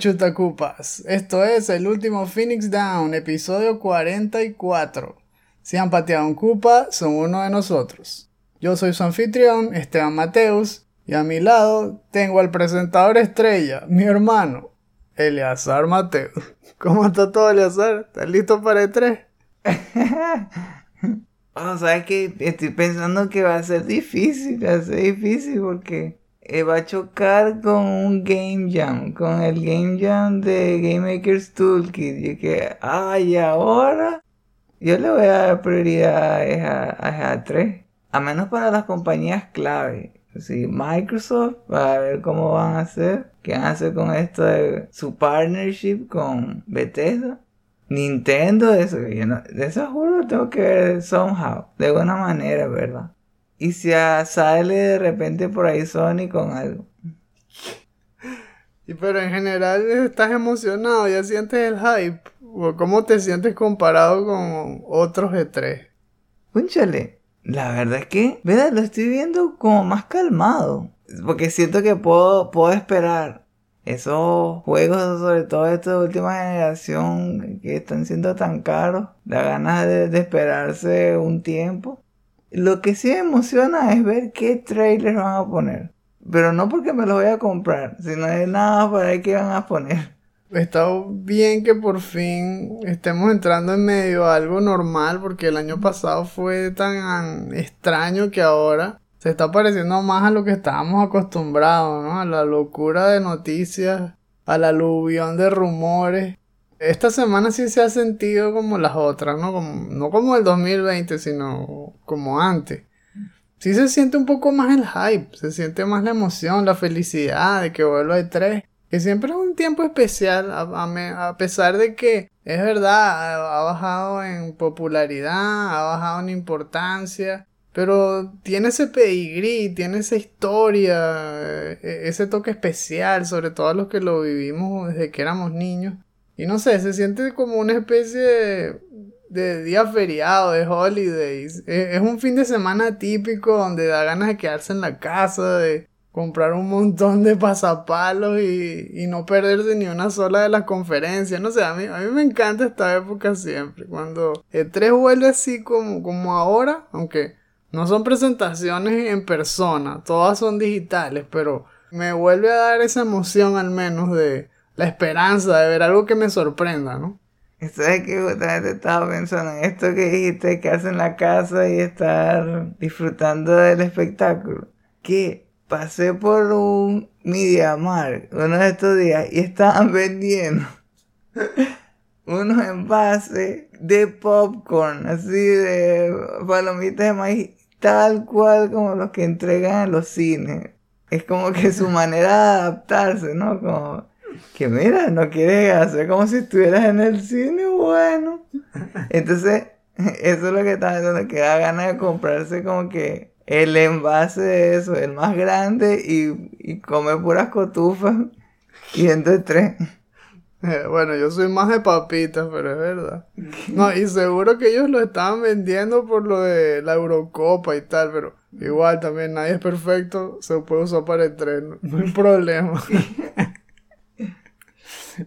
chutacupas, esto es el último Phoenix Down, episodio 44. Si han pateado un cupa, son uno de nosotros. Yo soy su anfitrión, Esteban Mateus, y a mi lado tengo al presentador estrella, mi hermano, Eleazar Mateus. ¿Cómo está todo, Eleazar? ¿Estás listo para el 3? O sea que estoy pensando que va a ser difícil, va a ser difícil porque eh, va a chocar con un Game Jam, con el Game Jam de Game Maker's Toolkit. Y que, ay, ahora yo le voy a dar prioridad a a 3, a menos para las compañías clave. Sí, Microsoft, va a ver cómo van a hacer, qué van a hacer con esto de su partnership con Bethesda. Nintendo, eso, yo no, de eso juro tengo que ver somehow, de buena manera, ¿verdad? Y si sale de repente por ahí Sony con algo. Y pero en general estás emocionado, ya sientes el hype. ¿O ¿Cómo te sientes comparado con otros E3? Púnchale, la verdad es que, ¿verdad? Lo estoy viendo como más calmado. Porque siento que puedo, puedo esperar esos juegos, sobre todo estos de última generación, que están siendo tan caros, da ganas de, de, esperarse un tiempo. Lo que sí me emociona es ver qué trailers van a poner. Pero no porque me los voy a comprar, sino es nada para ver qué van a poner. Está bien que por fin estemos entrando en medio a algo normal, porque el año pasado fue tan extraño que ahora se está pareciendo más a lo que estábamos acostumbrados, ¿no? A la locura de noticias, al aluvión de rumores. Esta semana sí se ha sentido como las otras, ¿no? Como, no como el 2020, sino como antes. Sí se siente un poco más el hype, se siente más la emoción, la felicidad de que vuelva el 3. Que siempre es un tiempo especial, a, a, pesar de que es verdad, ha, bajado en popularidad, ha bajado en importancia. Pero tiene ese pedigrí, tiene esa historia, e, ese toque especial, sobre todo a los que lo vivimos desde que éramos niños. Y no sé, se siente como una especie de, día feriado, de holidays. E, es, un fin de semana típico donde da ganas de quedarse en la casa, de comprar un montón de pasapalos y, y no perderse ni una sola de las conferencias. No sé, a mí, a mí me encanta esta época siempre. Cuando el 3 vuelve así como, como ahora, aunque no son presentaciones en persona, todas son digitales, pero me vuelve a dar esa emoción al menos de la esperanza de ver algo que me sorprenda, ¿no? ¿Sabes que justamente estaba pensando en esto que dijiste, que en la casa y estar disfrutando del espectáculo? Que pasé por un Media Mark uno de estos días y estaban vendiendo unos envases de popcorn, así de palomitas de maíz tal cual como los que entregan en los cines. Es como que su manera de adaptarse, ¿no? Como que mira, no quieres hacer como si estuvieras en el cine, bueno. Entonces, eso es lo que está haciendo, que da ganas de comprarse como que el envase de eso, el más grande, y, y comer puras cotufas y entre tres. Bueno, yo soy más de papitas, pero es verdad. No, y seguro que ellos lo estaban vendiendo por lo de la Eurocopa y tal, pero igual también nadie es perfecto, se puede usar para el tren, no hay problema.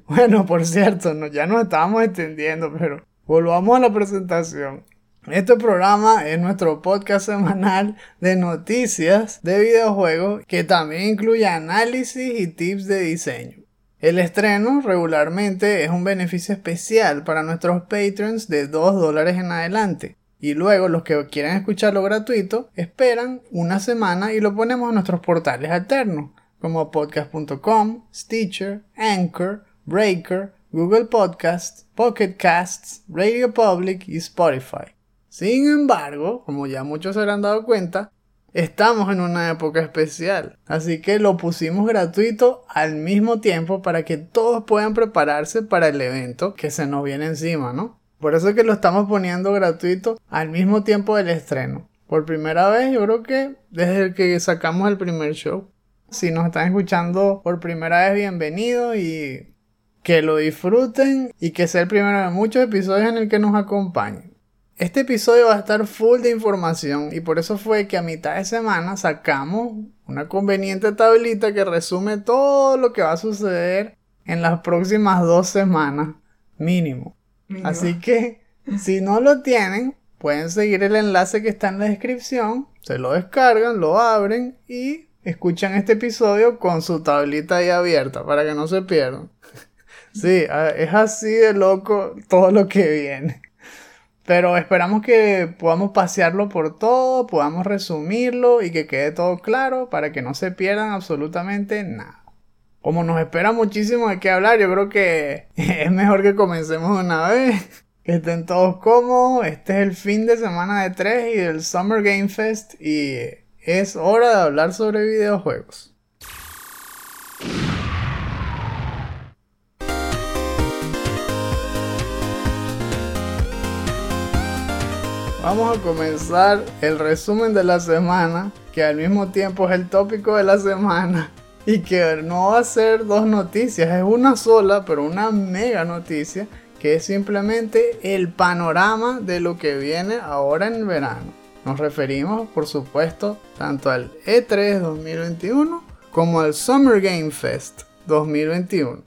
bueno, por cierto, ya nos estábamos extendiendo, pero volvamos a la presentación. Este programa es nuestro podcast semanal de noticias de videojuegos que también incluye análisis y tips de diseño. El estreno regularmente es un beneficio especial para nuestros patrons de 2 dólares en adelante. Y luego los que quieren escucharlo gratuito esperan una semana y lo ponemos en nuestros portales alternos como podcast.com, Stitcher, Anchor, Breaker, Google Podcasts, Pocket Casts, Radio Public y Spotify. Sin embargo, como ya muchos se habrán dado cuenta, Estamos en una época especial, así que lo pusimos gratuito al mismo tiempo para que todos puedan prepararse para el evento que se nos viene encima, ¿no? Por eso es que lo estamos poniendo gratuito al mismo tiempo del estreno. Por primera vez, yo creo que desde que sacamos el primer show. Si nos están escuchando por primera vez, bienvenido y que lo disfruten y que sea el primero de muchos episodios en el que nos acompañen. Este episodio va a estar full de información y por eso fue que a mitad de semana sacamos una conveniente tablita que resume todo lo que va a suceder en las próximas dos semanas mínimo. Mínimo. Así que si no lo tienen, pueden seguir el enlace que está en la descripción, se lo descargan, lo abren y escuchan este episodio con su tablita ahí abierta para que no se pierdan. Sí, es así de loco todo lo que viene. Pero esperamos que podamos pasearlo por todo, podamos resumirlo y que quede todo claro para que no se pierdan absolutamente nada. Como nos espera muchísimo de qué hablar, yo creo que es mejor que comencemos una vez. Que estén todos cómodos. Este es el fin de semana de 3 y del Summer Game Fest y es hora de hablar sobre videojuegos. Vamos a comenzar el resumen de la semana, que al mismo tiempo es el tópico de la semana. Y que no va a ser dos noticias, es una sola, pero una mega noticia, que es simplemente el panorama de lo que viene ahora en verano. Nos referimos, por supuesto, tanto al E E3 2021 como al Summer Game Fest 2021.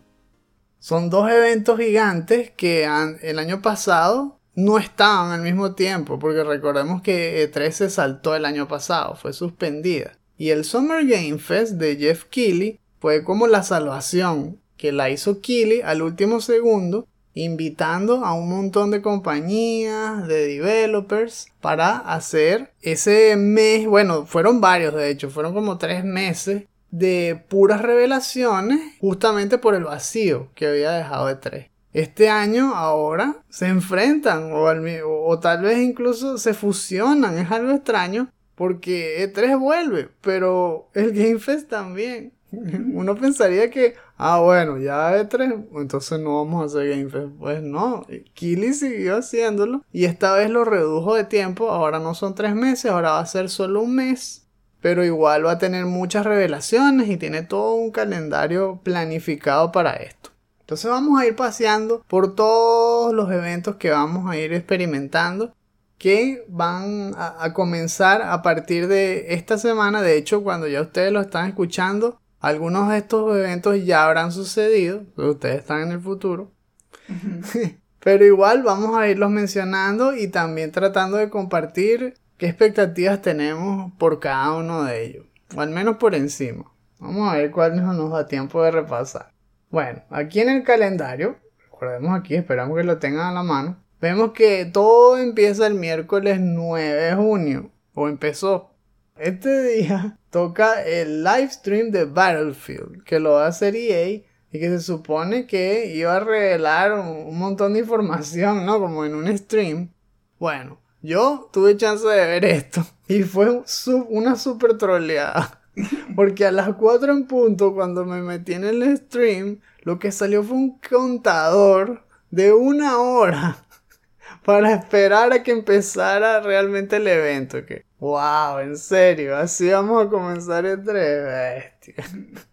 Son dos eventos gigantes que han- el año pasado no estaban al mismo tiempo, porque recordemos que E3 se saltó el año pasado, fue suspendida. Y el Summer Game Fest de Jeff Keighley fue como la salvación que la hizo Keighley al último segundo, invitando a un montón de compañías, de developers, para hacer ese mes, bueno, fueron varios de hecho, fueron como tres meses de puras revelaciones justamente por el vacío que había dejado de 3. Este año ahora se enfrentan o, tal vez incluso se fusionan, es algo extraño porque E3 vuelve, pero el Game Fest también. Uno pensaría que, ah bueno, ya E3, entonces no vamos a hacer Game Fest. Pues no, Kili siguió haciéndolo y esta vez lo redujo de tiempo, ahora no son tres meses, ahora va a ser solo un mes pero igual va a tener muchas revelaciones y tiene todo un calendario planificado para esto. Entonces vamos a ir paseando por todos los eventos que vamos a ir experimentando que van a, a comenzar a partir de esta semana. De hecho, cuando ya ustedes lo están escuchando, algunos de estos eventos ya habrán sucedido, pero ustedes están en el futuro. Pero igual vamos a irlos mencionando y también tratando de compartir qué expectativas tenemos por cada uno de ellos. O al menos por encima. Vamos a ver cuál no nos da tiempo de repasar. Bueno, aquí en el calendario, recordemos aquí, esperamos que lo tengan a la mano. Vemos que todo empieza el miércoles 9 de junio. O empezó. Este día toca el live stream de Battlefield, que lo va a hacer EA y que se supone que iba a revelar un, montón de información, ¿no? Como en un stream. Bueno, yo tuve chance de ver esto y fue una super troleada. Porque a las 4 en punto, cuando me metí en el stream, lo que salió fue un contador de una hora para esperar a que empezara realmente el evento. Que, wow, en serio, así vamos a comenzar el 3, bestia.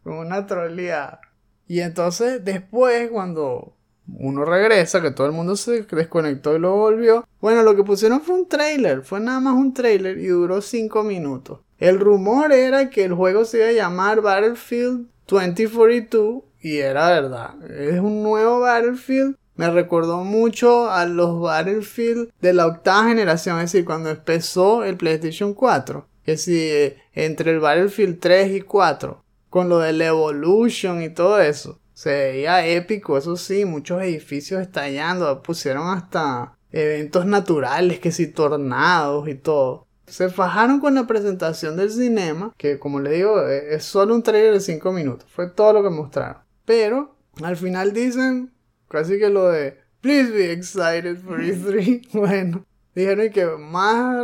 Una troleada. Y entonces después cuando uno regresa, que todo el mundo se desconectó y luego volvió, bueno, lo que pusieron fue un trailer, fue nada más un trailer y duró 5 minutos. El rumor era que el juego se iba a llamar Battlefield 2042 y era verdad, es un nuevo Battlefield. Me recordó mucho a los Battlefield de la octava generación, es decir, cuando empezó el PlayStation 4. Que si entre el Battlefield 3 y 4 con lo del Evolution y todo eso. Se veía épico, eso sí, muchos edificios estallando, pusieron hasta eventos naturales, que si tornados y todo. Se fajaron con la presentación del cinema, que como les digo, e- es solo un trailer de 5 minutos, fue todo lo que mostraron. Pero al final dicen casi que lo de Please be excited for E3. bueno, dijeron que más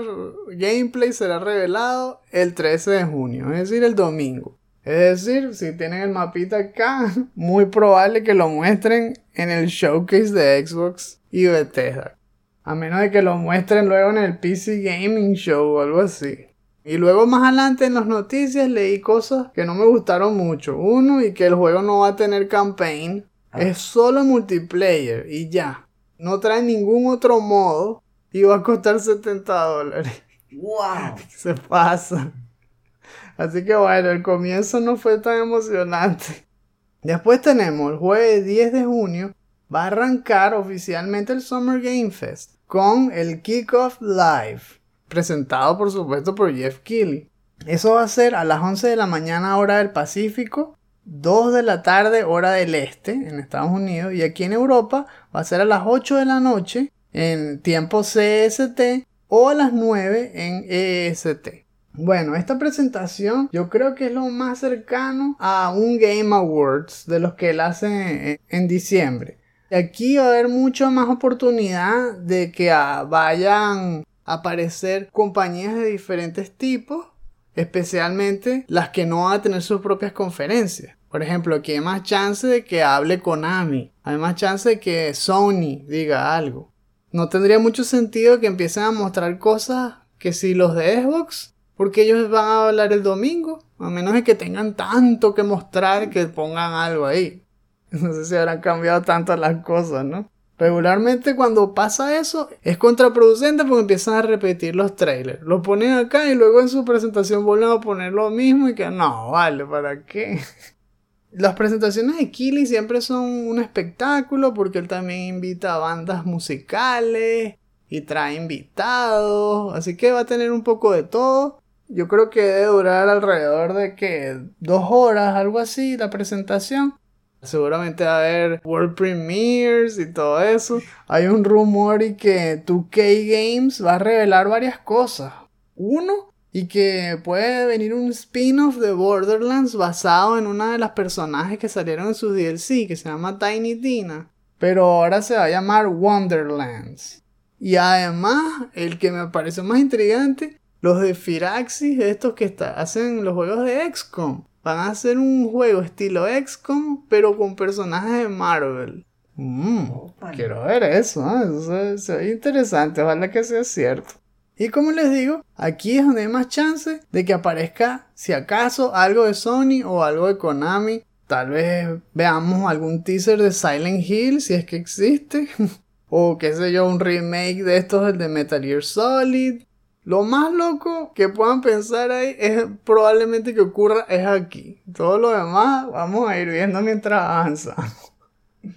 gameplay será revelado el 13 de junio, es decir, el domingo. Es decir, si tienen el mapita acá, muy probable que lo muestren en el showcase de Xbox y Bethesda. A menos de que lo muestren luego en el PC Gaming Show o algo así. Y luego más adelante en las noticias leí cosas que no me gustaron mucho. Uno, y que el juego no va a tener campaign. Es solo multiplayer y ya. No trae ningún otro modo y va a costar 70 dólares. ¡Wow! Se pasa. Así que bueno, el comienzo no fue tan emocionante. Después tenemos el jueves 10 de junio. Va a arrancar oficialmente el Summer Game Fest con el Kickoff Live, presentado por supuesto por Jeff Keighley. Eso va a ser a las 11 de la mañana hora del Pacífico, 2 de la tarde hora del Este en Estados Unidos y aquí en Europa va a ser a las 8 de la noche en tiempo CST o a las 9 en EST. Bueno, esta presentación yo creo que es lo más cercano a un Game Awards de los que él hace en, diciembre. Aquí va a haber mucha más oportunidad de que ah, vayan a aparecer compañías de diferentes tipos, especialmente las que no van a tener sus propias conferencias. Por ejemplo, aquí hay más chance de que hable Konami, hay más chance de que Sony diga algo. No tendría mucho sentido que empiecen a mostrar cosas que si los de Xbox porque ellos van a hablar el domingo, a menos de que tengan tanto que mostrar que pongan algo ahí. No sé si habrán cambiado tanto las cosas, ¿no? Regularmente cuando pasa eso es contraproducente porque empiezan a repetir los trailers. Lo ponen acá y luego en su presentación vuelven a poner lo mismo y que no, vale, ¿para qué? Las presentaciones de Kili siempre son un espectáculo porque él también invita a bandas musicales y trae invitados, así que va a tener un poco de todo. Yo creo que debe durar alrededor de que dos horas, algo así, la presentación. Seguramente va a haber World Premiers y todo eso. Hay un rumor y que 2K Games va a revelar varias cosas. Uno, y que puede venir un spin-off de Borderlands basado en una de las personajes que salieron en su DLC, que se llama Tiny Tina. Pero ahora se va a llamar Wonderlands. Y además, el que me parece más intrigante los de Firaxis, estos que hacen los juegos de XCOM, van a hacer un juego estilo XCOM, pero con personajes de Marvel. Mm, quiero ver eso, ¿eh? eso se, interesante, ojalá que sea cierto. Y como les digo, aquí es donde hay más chance de que aparezca, si acaso, algo de Sony o algo de Konami. Tal vez veamos algún teaser de Silent Hill, si es que existe. o qué sé yo, un remake de estos, el de Metal Gear Solid. Lo más loco que puedan pensar ahí es probablemente que ocurra es aquí. Todo lo demás vamos a ir viendo mientras avanza.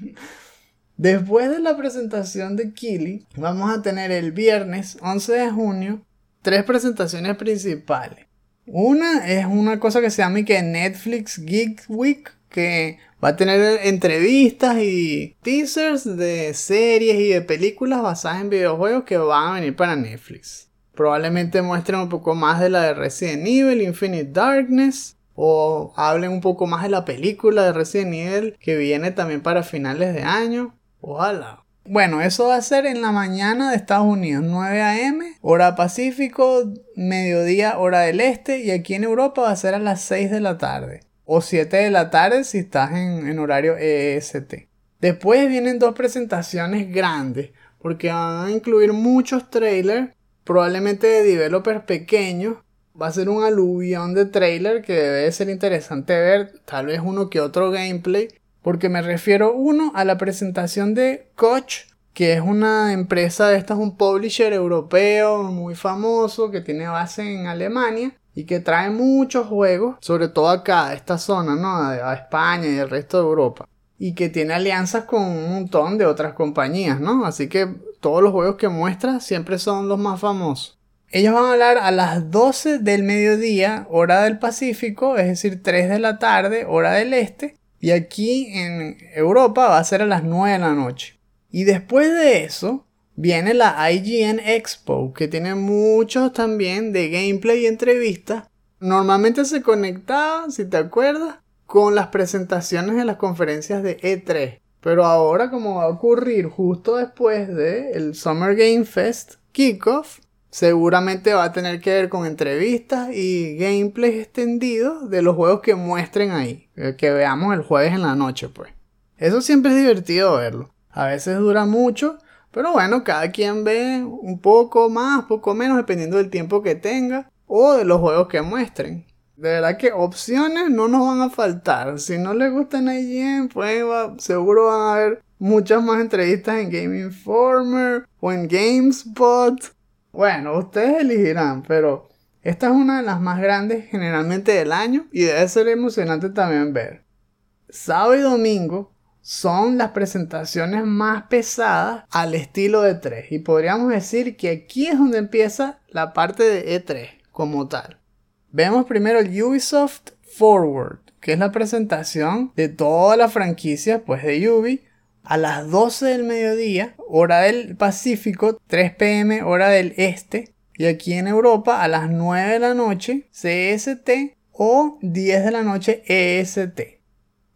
Después de la presentación de Kili, vamos a tener el viernes 11 de junio tres presentaciones principales. Una es una cosa que se llama que Netflix Geek Week, que va a tener entrevistas y teasers de series y de películas basadas en videojuegos que van a venir para Netflix. Probablemente muestren un poco más de la de Resident Evil, Infinite Darkness. O hablen un poco más de la película de Resident Evil que viene también para finales de año. Ojalá. Bueno, eso va a ser en la mañana de Estados Unidos, 9 a.m., hora Pacífico, mediodía, hora del Este, y aquí en Europa va a ser a las 6 de la tarde, o 7 de la tarde si estás en, en horario EST. Después vienen dos presentaciones grandes, porque van a incluir muchos trailers probablemente de developers pequeños. Va a ser un aluvión de trailer que debe ser interesante ver, tal vez uno que otro gameplay, porque me refiero uno a la presentación de Koch, que es una empresa de estas, un publisher europeo muy famoso que tiene base en Alemania y que trae muchos juegos, sobre todo acá, a esta zona, ¿no? A España y el resto de Europa. Y que tiene alianzas con un montón de otras compañías, ¿no? Así que todos los juegos que muestra siempre son los más famosos. Ellos van a hablar a las 12 del mediodía, hora del Pacífico, es decir, 3 de la tarde, hora del Este. Y aquí en Europa va a ser a las 9 de la noche. Y después de eso, viene la IGN Expo, que tiene muchos también de gameplay y entrevistas. Normalmente se conectaba, si te acuerdas, con las presentaciones de las conferencias de E3. Pero ahora, como va a ocurrir justo después del el Summer Game Fest Kickoff, seguramente va a tener que ver con entrevistas y gameplays extendidos de los juegos que muestren ahí, eh, que veamos el jueves en la noche, pues. Eso siempre es divertido verlo. A veces dura mucho, pero bueno, cada quien ve un poco más, poco menos, dependiendo del tiempo que tenga o de los juegos que muestren. De verdad que opciones no nos van a faltar. Si no les gustan IGN, pues seguro van a haber muchas más entrevistas en Game Informer o en GameSpot. Bueno, ustedes elegirán, pero esta es una de las más grandes generalmente del año y debe ser emocionante también ver. Sábado y domingo son las presentaciones más pesadas al estilo de E3 y podríamos decir que aquí es donde empieza la parte de E3 como tal. Vemos primero el Ubisoft Forward, que es la presentación de toda la franquicia pues, de Ubi a las 12 del mediodía, hora del Pacífico, 3 pm, hora del Este, y aquí en Europa a las 9 de la noche, CST, o 10 de la noche, EST.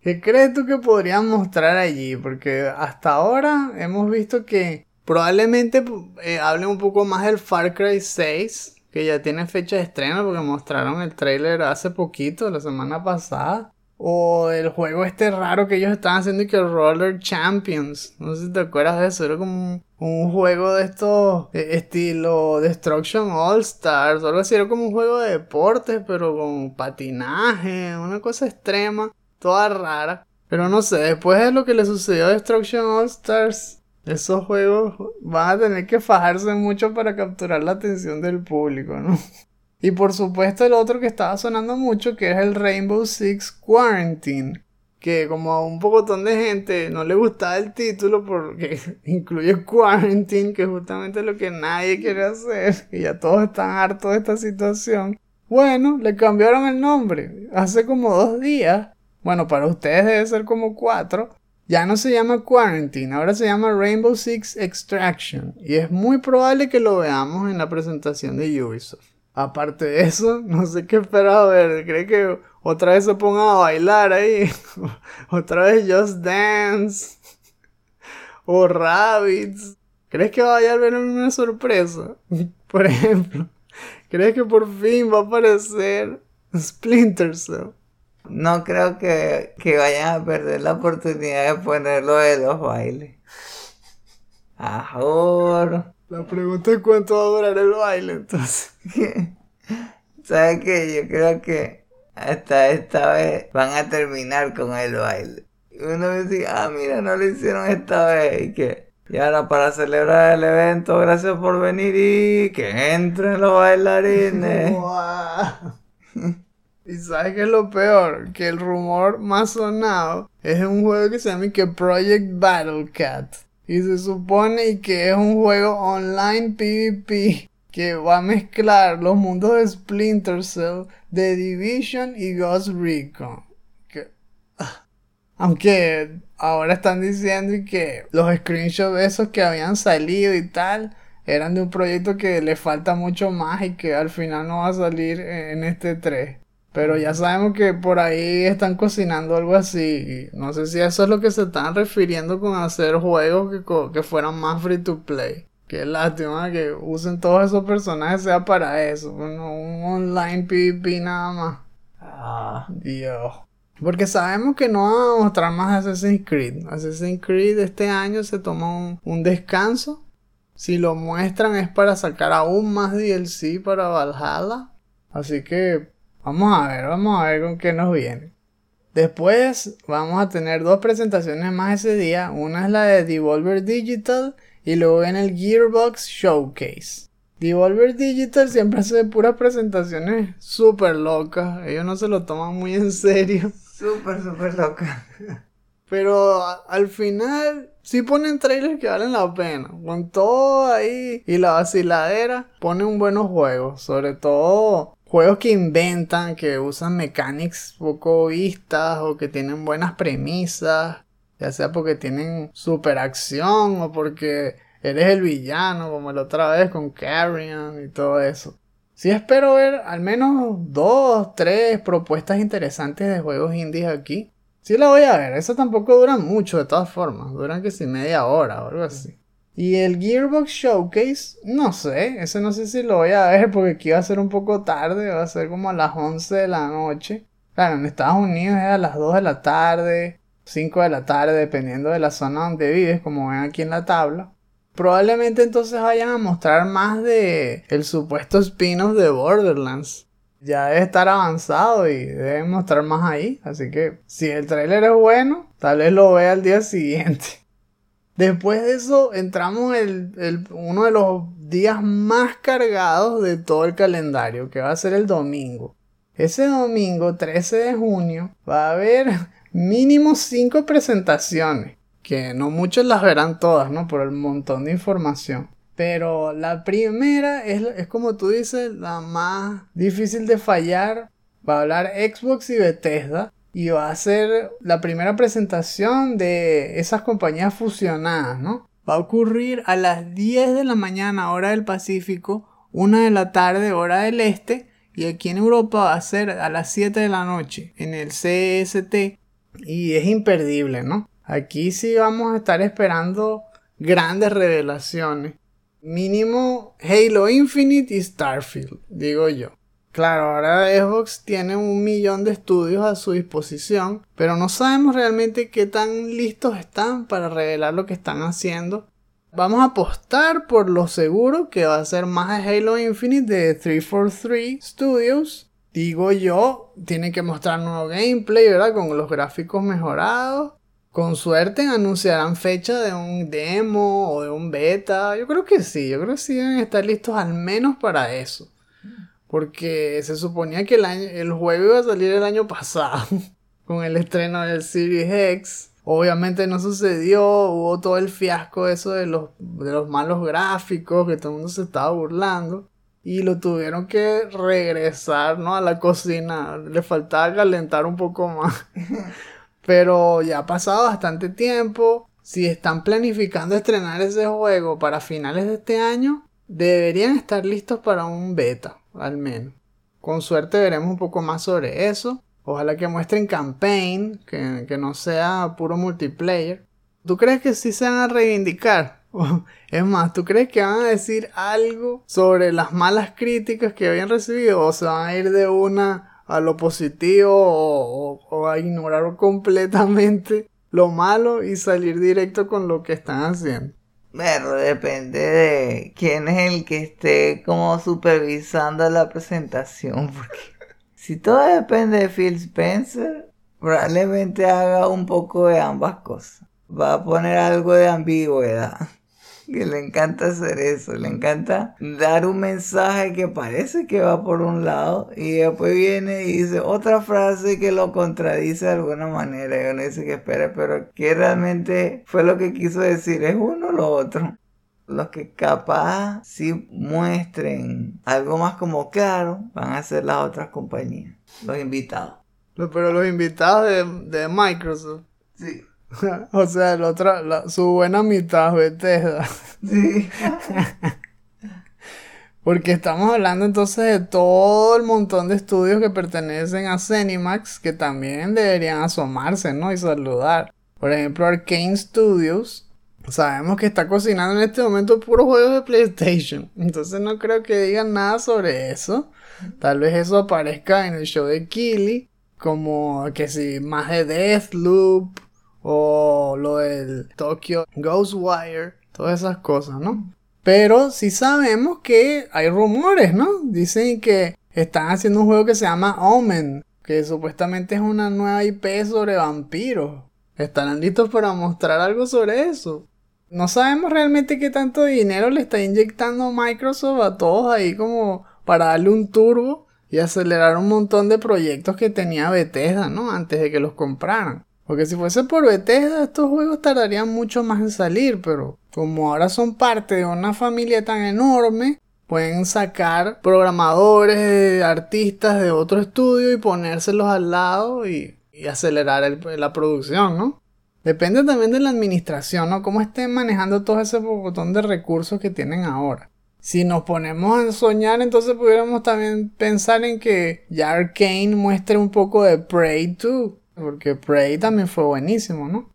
¿Qué crees tú que podrían mostrar allí? Porque hasta ahora hemos visto que probablemente eh, hablen un poco más del Far Cry 6, que ya tiene fecha de estreno porque mostraron el trailer hace poquito, la semana pasada. O el juego este raro que ellos estaban haciendo y que el Roller Champions. No sé si te acuerdas de eso. Era como un, un juego de estos eh, estilo Destruction All Stars o algo así. Era como un juego de deportes, pero con patinaje, una cosa extrema, toda rara. Pero no sé, después de lo que le sucedió a Destruction All Stars, esos juegos van a tener que fajarse mucho para capturar la atención del público, ¿no? Y por supuesto el otro que estaba sonando mucho, que es el Rainbow Six Quarantine. Que como a un pocotón de gente no le gustaba el título porque incluye Quarantine, que es justamente lo que nadie quiere hacer. Y ya todos están hartos de esta situación. Bueno, le cambiaron el nombre. Hace como dos días. Bueno, para ustedes debe ser como cuatro. Ya no se llama Quarantine, ahora se llama Rainbow Six Extraction. Y es muy probable que lo veamos en la presentación de Ubisoft. Aparte de eso, no sé qué esperar ver. ¿Cree que otra vez se pongan a bailar ahí? otra vez Just Dance. o Rabbits. ¿Crees que vaya a haber una sorpresa? Por ejemplo, ¿crees que por fin va a aparecer Splinter Cell? No creo que, que vayan a perder la oportunidad de ponerlo de los bailes. Ahora. La pregunta es cuánto va a durar el baile entonces. ¿Sabes qué? Yo creo que hasta esta vez van a terminar con el baile. Y uno dice, ah, mira, no lo hicieron esta vez. Y que, y ahora para celebrar el evento, gracias por venir y que entren los bailarines. y sabes qué es lo peor, que el rumor más sonado es un juego que se llama que Project Battle Cat. Y se supone que es un juego online PvP que va a mezclar los mundos de Splinter Cell, The Division y Ghost Recon. Que, aunque ahora están diciendo que los screenshots esos que habían salido y tal eran de un proyecto que le falta mucho más y que al final no va a salir en este 3. Pero ya sabemos que por ahí están cocinando algo así. No sé si eso es lo que se están refiriendo con hacer juegos que, que fueran más free to play. Qué lástima que usen todos esos personajes sea para eso. Bueno, un online PvP nada más. Ah, Dios. Porque sabemos que no van a mostrar más Assassin's Creed. Assassin's Creed este año se toma un, un descanso. Si lo muestran es para sacar aún más DLC para Valhalla. Así que Vamos a ver, vamos a ver con qué nos viene. Después vamos a tener dos presentaciones más ese día. Una es la de Devolver Digital y luego viene el Gearbox Showcase. Devolver Digital siempre hace puras presentaciones súper locas. Ellos no se lo toman muy en serio. súper, súper loca. Pero al final sí ponen trailers que valen la pena. Con todo ahí y la vaciladera ponen buenos juegos. Sobre todo juegos que inventan, que usan mechanics poco vistas o que tienen buenas premisas, ya sea porque tienen super acción o porque eres el villano, como la otra vez con Carrion y todo eso. Sí espero ver al menos dos, tres propuestas interesantes de juegos indies aquí. Sí la voy a ver, eso tampoco dura mucho de todas formas, duran que si media hora o algo así. Y el Gearbox Showcase, no sé, ese no sé si lo voy a ver porque aquí va a ser un poco tarde, va a ser como a las 11 de la noche. Claro, en Estados Unidos es a las 2 de la tarde, 5 de la tarde, dependiendo de la zona donde vives, como ven aquí en la tabla. Probablemente entonces vayan a mostrar más de el supuesto spin-off de Borderlands. ya debe estar avanzado y debe mostrar más ahí. Así que si el tráiler es bueno, tal vez lo vea al día siguiente. Después de eso entramos en el, uno de los días más cargados de todo el calendario, que va a ser el domingo. Ese domingo, 13 de junio, va a haber mínimo 5 presentaciones, que no muchos las verán todas, ¿no? Por el montón de información. Pero la primera es, es como tú dices, la más difícil de fallar. Va a hablar Xbox y Bethesda y va a ser la primera presentación de esas compañías fusionadas, ¿no? Va a ocurrir a las 10 de la mañana hora del Pacífico, 1 de la tarde hora del Este y aquí en Europa va a ser a las 7 de la noche en el CST y es imperdible, ¿no? Aquí sí vamos a estar esperando grandes revelaciones. Mínimo Halo Infinite y Starfield, digo yo. Claro, ahora Xbox tiene un millón de estudios a su disposición, pero no sabemos realmente qué tan listos están para revelar lo que están haciendo. Vamos a apostar por lo seguro que va a ser más Halo Infinite de 343 Studios. Digo yo, tienen que mostrar nuevo gameplay, ¿verdad? Con los gráficos mejorados. Con suerte anunciarán fecha de un demo o de un beta. Yo creo que sí, yo creo que sí deben estar listos al menos para eso. Porque se suponía que el, el juego iba a salir el año pasado. con el estreno del Series X. Obviamente no sucedió. Hubo todo el fiasco eso de los, de los malos gráficos. Que todo el mundo se estaba burlando. Y lo tuvieron que regresar, ¿no? A la cocina. Le faltaba calentar un poco más. Pero ya ha pasado bastante tiempo. Si están planificando estrenar ese juego para finales de este año, deberían estar listos para un beta al menos. Con suerte veremos un poco más sobre eso. Ojalá que muestren campaign, que, no sea puro multiplayer. ¿Tú crees que sí se van a reivindicar? es más, ¿tú crees que van a decir algo sobre las malas críticas que habían recibido? ¿O se van a ir de una a lo positivo o, o a ignorar completamente lo malo y salir directo con lo que están haciendo? Bueno, depende de quién es el que esté como supervisando la presentación. Porque si todo depende de Phil Spencer, probablemente haga un poco de ambas cosas. Va a poner algo de ambigüedad que le encanta hacer eso, le encanta dar un mensaje que parece que va por un lado y después viene y dice otra frase que lo contradice de alguna manera y uno dice que espera, pero ¿qué realmente fue lo que quiso decir? ¿Es uno o lo otro? Los que capaz si muestren algo más como claro van a ser las otras compañías, los invitados. Pero los invitados de, de Microsoft. Sí. o sea, el otro, su buena mitad, Bethesda. Sí. Porque estamos hablando entonces de todo el montón de estudios que pertenecen a Cenimax que también deberían asomarse, ¿no? Y saludar. Por ejemplo, Arkane Studios. Sabemos que está cocinando en este momento puros juegos de PlayStation. Entonces no creo que digan nada sobre eso. Tal vez eso aparezca en el show de Kili. Como que si más de Deathloop o lo del Tokyo Ghostwire, todas esas cosas, ¿no? Pero sí sabemos que hay rumores, ¿no? Dicen que están haciendo un juego que se llama Omen, que supuestamente es una nueva IP sobre vampiros. ¿Estarán listos para mostrar algo sobre eso? No sabemos realmente qué tanto dinero le está inyectando Microsoft a todos ahí como para darle un turbo y acelerar un montón de proyectos que tenía Bethesda, ¿no? Antes de que los compraran. Porque si fuese por Bethesda, estos juegos tardarían mucho más en salir, pero como ahora son parte de una familia tan enorme, pueden sacar programadores, artistas de otro estudio y ponérselos al lado y, acelerar la producción, ¿no? Depende también de la administración, ¿no? Cómo estén manejando todo ese botón de recursos que tienen ahora. Si nos ponemos a soñar, entonces pudiéramos también pensar en que ya Arkane muestre un poco de Prey 2 porque Prey también fue buenísimo, ¿no?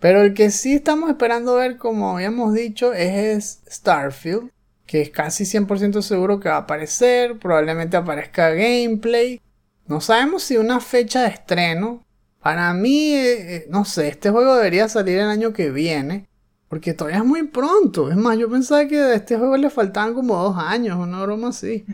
Pero el que sí estamos esperando ver, como habíamos dicho, es Starfield, que es casi 100% seguro que va a aparecer, probablemente aparezca gameplay. No sabemos si una fecha de estreno. Para mí, eh, eh, no sé, este juego debería salir el año que viene, porque todavía es muy pronto. Es más, yo pensaba que a este juego le faltaban como dos años, una broma así.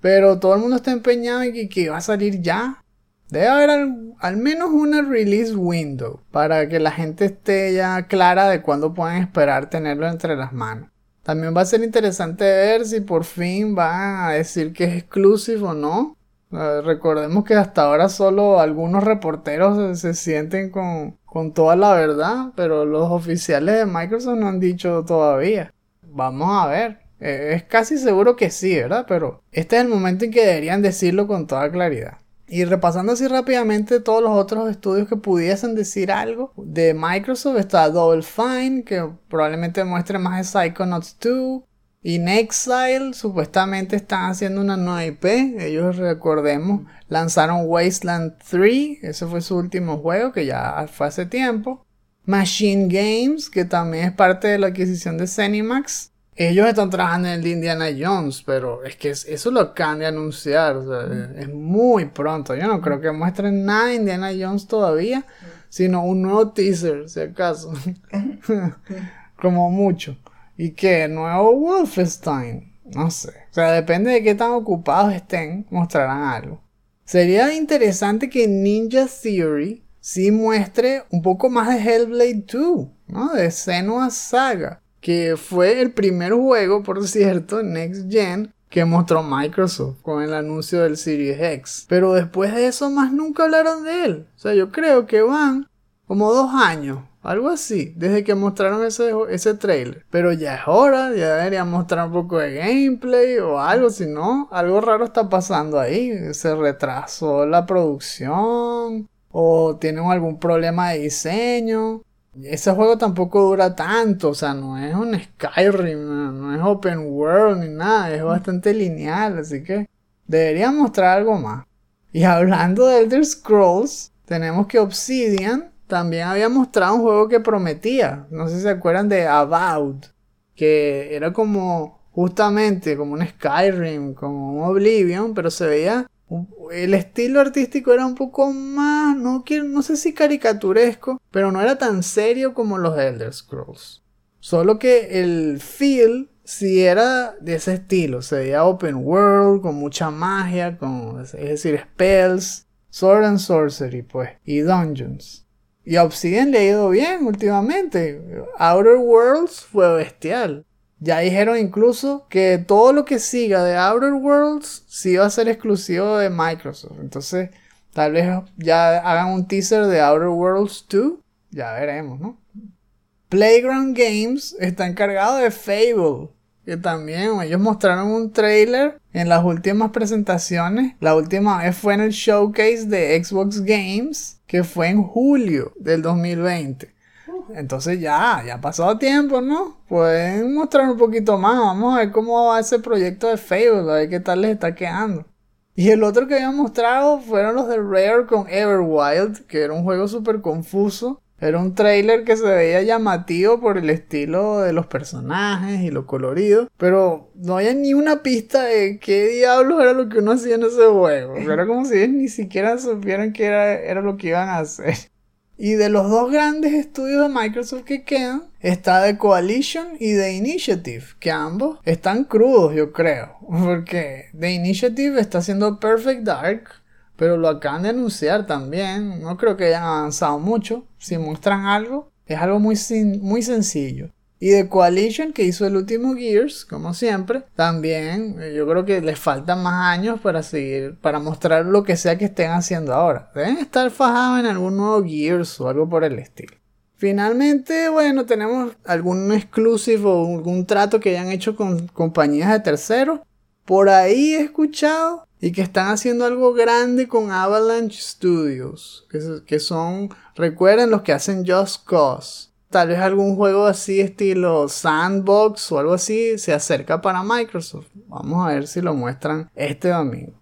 Pero todo el mundo está empeñado en que, que va a salir ya. Debe haber al, menos una release window para que la gente esté ya clara de cuándo pueden esperar tenerlo entre las manos. También va a ser interesante ver si por fin van a decir que es exclusive o no. Uh, recordemos que hasta ahora solo algunos reporteros se, se sienten con, con toda la verdad, pero los oficiales de Microsoft no han dicho todavía. Vamos a ver. Eh, es casi seguro que sí, ¿verdad? Pero este es el momento en que deberían decirlo con toda claridad. Y repasando así rápidamente todos los otros estudios que pudiesen decir algo de Microsoft, está Double Fine, que probablemente muestre más de Psychonauts 2. In Exile, supuestamente están haciendo una nueva IP. Ellos, recordemos, lanzaron Wasteland 3, ese fue su último juego, que ya fue hace tiempo. Machine Games, que también es parte de la adquisición de Zenimax, ellos están trabajando en el de Indiana Jones, pero es que eso lo acaban de anunciar. es muy pronto. Yo no creo que muestren nada de Indiana Jones todavía, sino un nuevo teaser, si acaso. Como mucho. ¿Y qué? Nuevo Wolfenstein. No sé. O sea, depende de qué tan ocupados estén, mostrarán algo. Sería interesante que Ninja Theory sí muestre un poco más de Hellblade 2, ¿no? De Senua Saga que fue el primer juego, por cierto, Next Gen, que mostró Microsoft con el anuncio del Series X. Pero después de eso más nunca hablaron de él. O sea, yo creo que van como dos años, algo así, desde que mostraron ese, ese trailer. Pero ya es hora, ya deberían mostrar un poco de gameplay o algo, si no, algo raro está pasando ahí. Se retrasó la producción o tienen algún problema de diseño. Ese juego tampoco dura tanto, o sea, no es un Skyrim, no es open world ni nada, es bastante lineal, así que debería mostrar algo más. Y hablando de Elder Scrolls, tenemos que Obsidian también había mostrado un juego que prometía, no sé si se acuerdan de About, que era como justamente como un Skyrim, como un Oblivion, pero se veía el estilo artístico era un poco más, no, no sé si caricaturesco, pero no era tan serio como los Elder Scrolls. Solo que el feel sí era de ese estilo, se veía open world, con mucha magia, con, es decir, spells, sword and sorcery, pues, y dungeons. Y Obsidian le ha ido bien últimamente. Outer Worlds fue bestial. Ya dijeron incluso que todo lo que siga de Outer Worlds sí va a ser exclusivo de Microsoft. Entonces, tal vez ya hagan un teaser de Outer Worlds 2. Ya veremos, ¿no? Playground Games está encargado de Fable. Que también ellos mostraron un trailer en las últimas presentaciones. La última vez fue en el showcase de Xbox Games, que fue en julio del 2020. Entonces ya, ya ha pasado tiempo, ¿no? Pueden mostrar un poquito más. Vamos a ver cómo va ese proyecto de Facebook, a ver qué tal les está quedando. Y el otro que habían mostrado fueron los de Rare con Everwild, que era un juego súper confuso. Era un trailer que se veía llamativo por el estilo de los personajes y lo colorido. Pero no había ni una pista de qué diablos era lo que uno hacía en ese juego. Era como si ellos ni siquiera supieran qué era, era lo que iban a hacer. Y de los dos grandes estudios de Microsoft que quedan, está The Coalition y The Initiative, que ambos están crudos, yo creo. Porque The Initiative está haciendo Perfect Dark, pero lo acaban de anunciar también. No creo que hayan avanzado mucho. Si muestran algo, es algo muy, muy sencillo. Y The Coalition, que hizo el último Gears, como siempre, también eh, yo creo que les faltan más años para seguir, para mostrar lo que sea que estén haciendo ahora. Deben estar fajados en algún nuevo Gears o algo por el estilo. Finalmente, bueno, tenemos algún exclusive o algún trato que hayan hecho con compañías de terceros. Por ahí he escuchado y que están haciendo algo grande con Avalanche Studios, que son, recuerden, los que hacen Just Cause tal vez algún juego así estilo sandbox o algo así se acerca para Microsoft. Vamos a ver si lo muestran este domingo.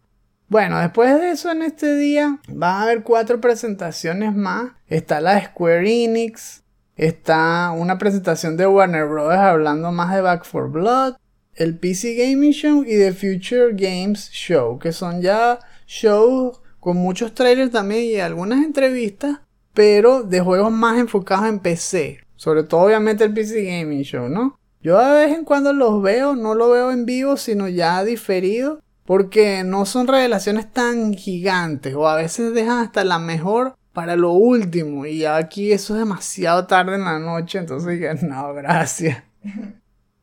Bueno, después de eso en este día van a haber cuatro presentaciones más. Está la Square Enix, está una presentación de Warner Bros. hablando más de Back 4 Blood, el PC Gaming Show y The Future Games Show, que son ya shows con muchos trailers también y algunas entrevistas pero de juegos más enfocados en PC. Sobre todo obviamente el PC Gaming Show, ¿no? Yo de vez en cuando los veo, no lo veo en vivo, sino ya diferido. porque no son revelaciones tan gigantes o a veces dejan hasta la mejor para lo último y aquí eso es demasiado tarde en la noche, entonces dije, no, gracias.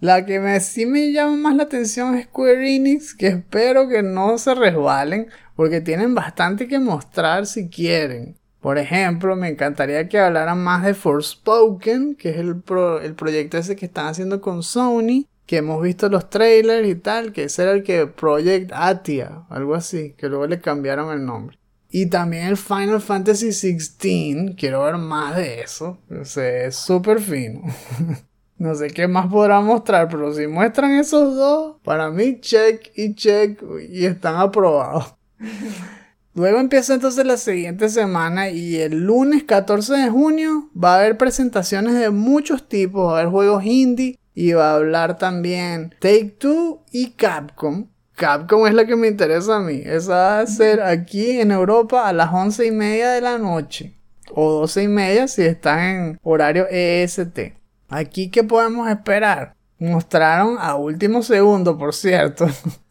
La que me, sí me llama más la atención es Square Enix, que espero que no se resbalen, porque tienen bastante que mostrar si quieren. Por ejemplo, me encantaría que hablaran más de Forspoken, que es el, el proyecto ese que están haciendo con Sony, que hemos visto los trailers y tal, que ese era el que Project Atia, algo así, que luego le cambiaron el nombre. Y también el Final Fantasy XVI, quiero ver más de eso, o sea, es súper fino. No sé qué más podrán mostrar, pero si muestran esos dos, para mí check y check y están aprobados. Luego empieza entonces la siguiente semana y el lunes 14 de junio va a haber presentaciones de muchos tipos, va a haber juegos indie y va a hablar también Take Two y Capcom. Capcom es la que me interesa a mí. Esa va a ser aquí en Europa a las 11 y media de la noche o 12 y media si están en horario EST. Aquí, ¿qué podemos esperar? Mostraron a último segundo, por cierto.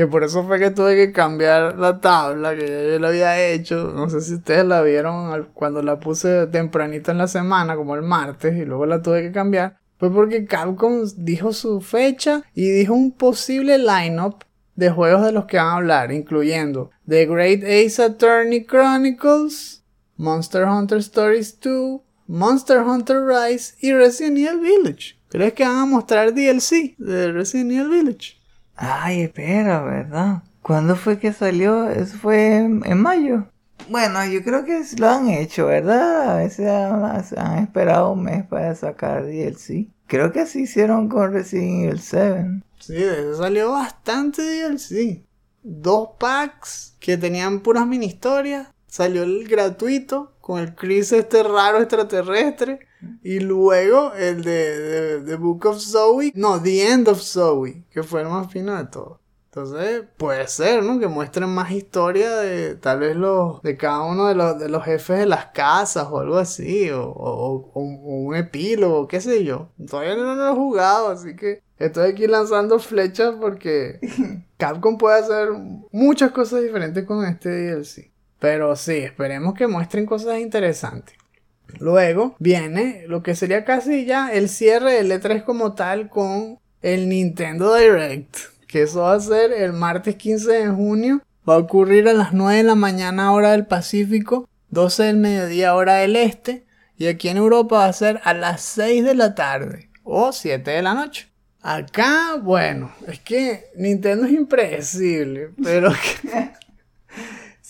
que por eso fue que tuve que cambiar la tabla que yo lo había hecho. No sé si ustedes la vieron cuando la puse tempranito en la semana, como el martes, y luego la tuve que cambiar. Fue porque Capcom dijo su fecha y dijo un posible lineup de juegos de los que van a hablar, incluyendo The Great Ace Attorney Chronicles, Monster Hunter Stories 2, Monster Hunter Rise y Resident Evil Village. ¿Crees que van a mostrar DLC de Resident Evil Village? Ay, espera, ¿verdad? ¿Cuándo fue que salió? Eso fue en, mayo. Bueno, yo creo que lo han hecho, ¿verdad? A veces han, esperado un mes para sacar DLC. Creo que así hicieron con Resident Evil 7. Sí, eso salió bastante DLC. Dos packs que tenían puras mini historias. Salió el gratuito con el Chris este raro extraterrestre. Y luego el de, The Book of Zoe. No, The End of Zoe, que fue el más fino de todo. Entonces, puede ser, ¿no? Que muestren más historia de tal vez los, de cada uno de los, de los jefes de las casas o algo así, o, o, un epílogo, qué sé yo. Todavía no lo he jugado, así que estoy aquí lanzando flechas porque Capcom puede hacer muchas cosas diferentes con este DLC. Pero sí, esperemos que muestren cosas interesantes. Luego viene lo que sería casi ya el cierre del E3 como tal con el Nintendo Direct. Que eso va a ser el martes 15 de junio. Va a ocurrir a las 9 de la mañana hora del Pacífico, 12 del mediodía hora del Este. Y aquí en Europa va a ser a las 6 de la tarde o 7 de la noche. Acá, bueno, es que Nintendo es impredecible, pero